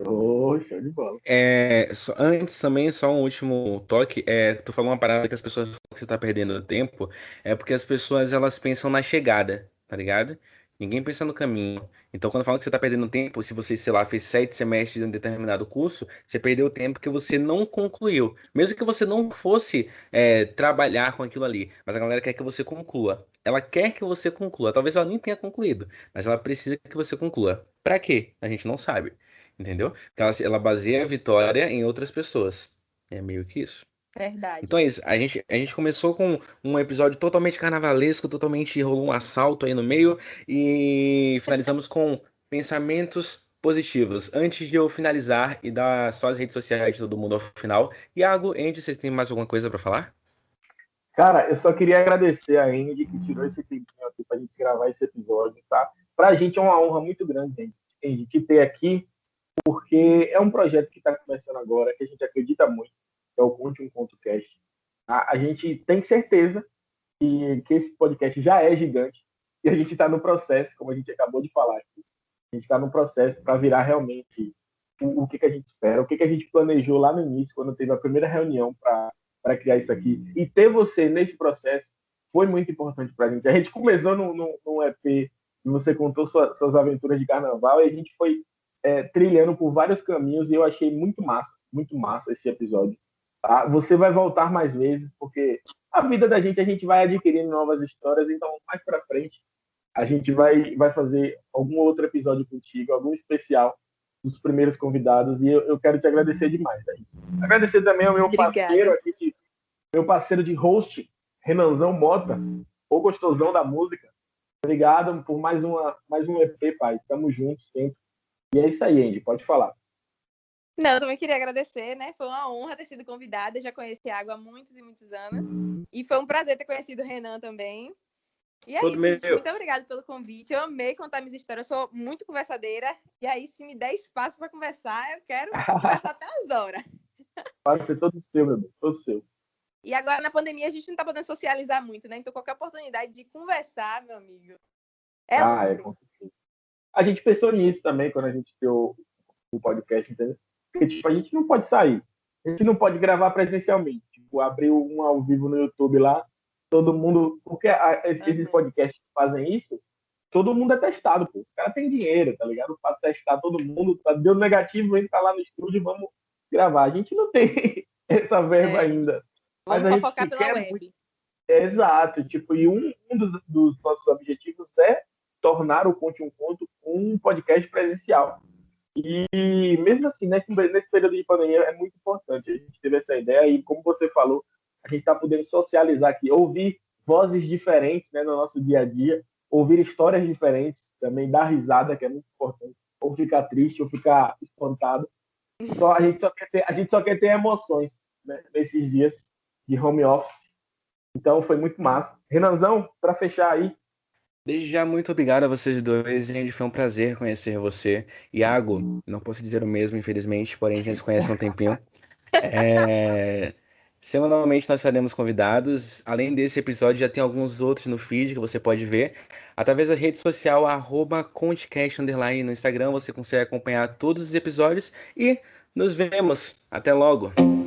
Oh, show de bola. É, só, antes também, só um último toque. É, tu falou uma parada que as pessoas que você tá perdendo tempo. É porque as pessoas elas pensam na chegada, tá ligado? Ninguém pensa no caminho. Então, quando fala que você está perdendo tempo, se você, sei lá, fez sete semestres de um determinado curso, você perdeu tempo que você não concluiu. Mesmo que você não fosse é, trabalhar com aquilo ali. Mas a galera quer que você conclua. Ela quer que você conclua. Talvez ela nem tenha concluído, mas ela precisa que você conclua. Para quê? A gente não sabe. Entendeu? Porque ela, ela baseia a vitória em outras pessoas. É meio que isso. Verdade. Então é isso. A gente, a gente começou com um episódio totalmente carnavalesco, totalmente rolou um assalto aí no meio e finalizamos com pensamentos positivos. Antes de eu finalizar e dar só as redes sociais de todo mundo ao final, Iago, Andy, vocês têm mais alguma coisa para falar? Cara, eu só queria agradecer a Andy que tirou esse tempinho aqui pra gente gravar esse episódio, tá? Pra gente é uma honra muito grande, Andy, te ter aqui, porque é um projeto que está começando agora, que a gente acredita muito é o Conte um Conto Cast. A, a gente tem certeza que, que esse podcast já é gigante e a gente está no processo, como a gente acabou de falar aqui, a gente está no processo para virar realmente o, o, que, que a gente espera, o que, que a gente planejou lá no início, quando teve a primeira reunião para criar isso aqui. E ter você nesse processo foi muito importante para a gente. A gente começou num, EP e você contou sua, suas aventuras de carnaval e a gente foi é, trilhando por vários caminhos e eu achei muito massa, muito massa esse episódio. Tá? Você vai voltar mais vezes, porque a vida da gente, a gente vai adquirindo novas histórias, então mais para frente a gente vai, vai fazer algum outro episódio contigo, algum especial dos primeiros convidados, e eu, eu quero te agradecer demais. É agradecer também ao meu Obrigada. parceiro aqui, de, meu parceiro de host, Renanzão Mota, o gostosão da música. Obrigado por mais, uma, mais um EP, pai. Tamo juntos sempre. E é isso aí, Andy. Pode falar. Não, eu também queria agradecer, né? Foi uma honra ter sido convidada. Eu já conheci a Água há muitos e muitos anos. E foi um prazer ter conhecido o Renan também. E é isso, gente. Muito obrigada pelo convite. Eu amei contar minhas histórias. Eu sou muito conversadeira. E aí, se me der espaço para conversar, eu quero conversar até as horas. <laughs> Pode ser todo seu, meu Deus. Todo seu. E agora, na pandemia, a gente não tá podendo socializar muito, né? Então, qualquer oportunidade de conversar, meu amigo. É ah, é, com certeza. A gente pensou nisso também quando a gente deu o podcast, entendeu? Porque, tipo, a gente não pode sair. A gente não pode gravar presencialmente. Tipo, abrir um ao vivo no YouTube lá, todo mundo. Porque a, esses uhum. podcasts que fazem isso, todo mundo é testado, pô. Os caras têm dinheiro, tá ligado? Pra testar todo mundo. Tá, deu negativo, entra lá no estúdio e vamos gravar. A gente não tem <laughs> essa verba é. ainda. Mas vamos a gente focar pela web. Muito... É, exato. Tipo, e um, um dos, dos, nossos objetivos é tornar o Conte um Conto um podcast presencial. E mesmo assim, nesse, nesse período de pandemia, é muito importante. A gente teve essa ideia e, como você falou, a gente está podendo socializar aqui, ouvir vozes diferentes né, no nosso dia a dia, ouvir histórias diferentes, também dar risada, que é muito importante, ou ficar triste, ou ficar espantado. Só, a, gente só quer ter, a gente só quer ter emoções né, nesses dias de home office. Então foi muito massa. Renanzão, para fechar aí, Desde já, muito obrigado a vocês dois, gente. Foi um prazer conhecer você. Iago, não posso dizer o mesmo, infelizmente, porém a gente se conhece há um tempinho. É... Semanalmente nós seremos convidados. Além desse episódio, já tem alguns outros no feed que você pode ver. Através da rede social, ConteCast no Instagram, você consegue acompanhar todos os episódios e nos vemos. Até logo!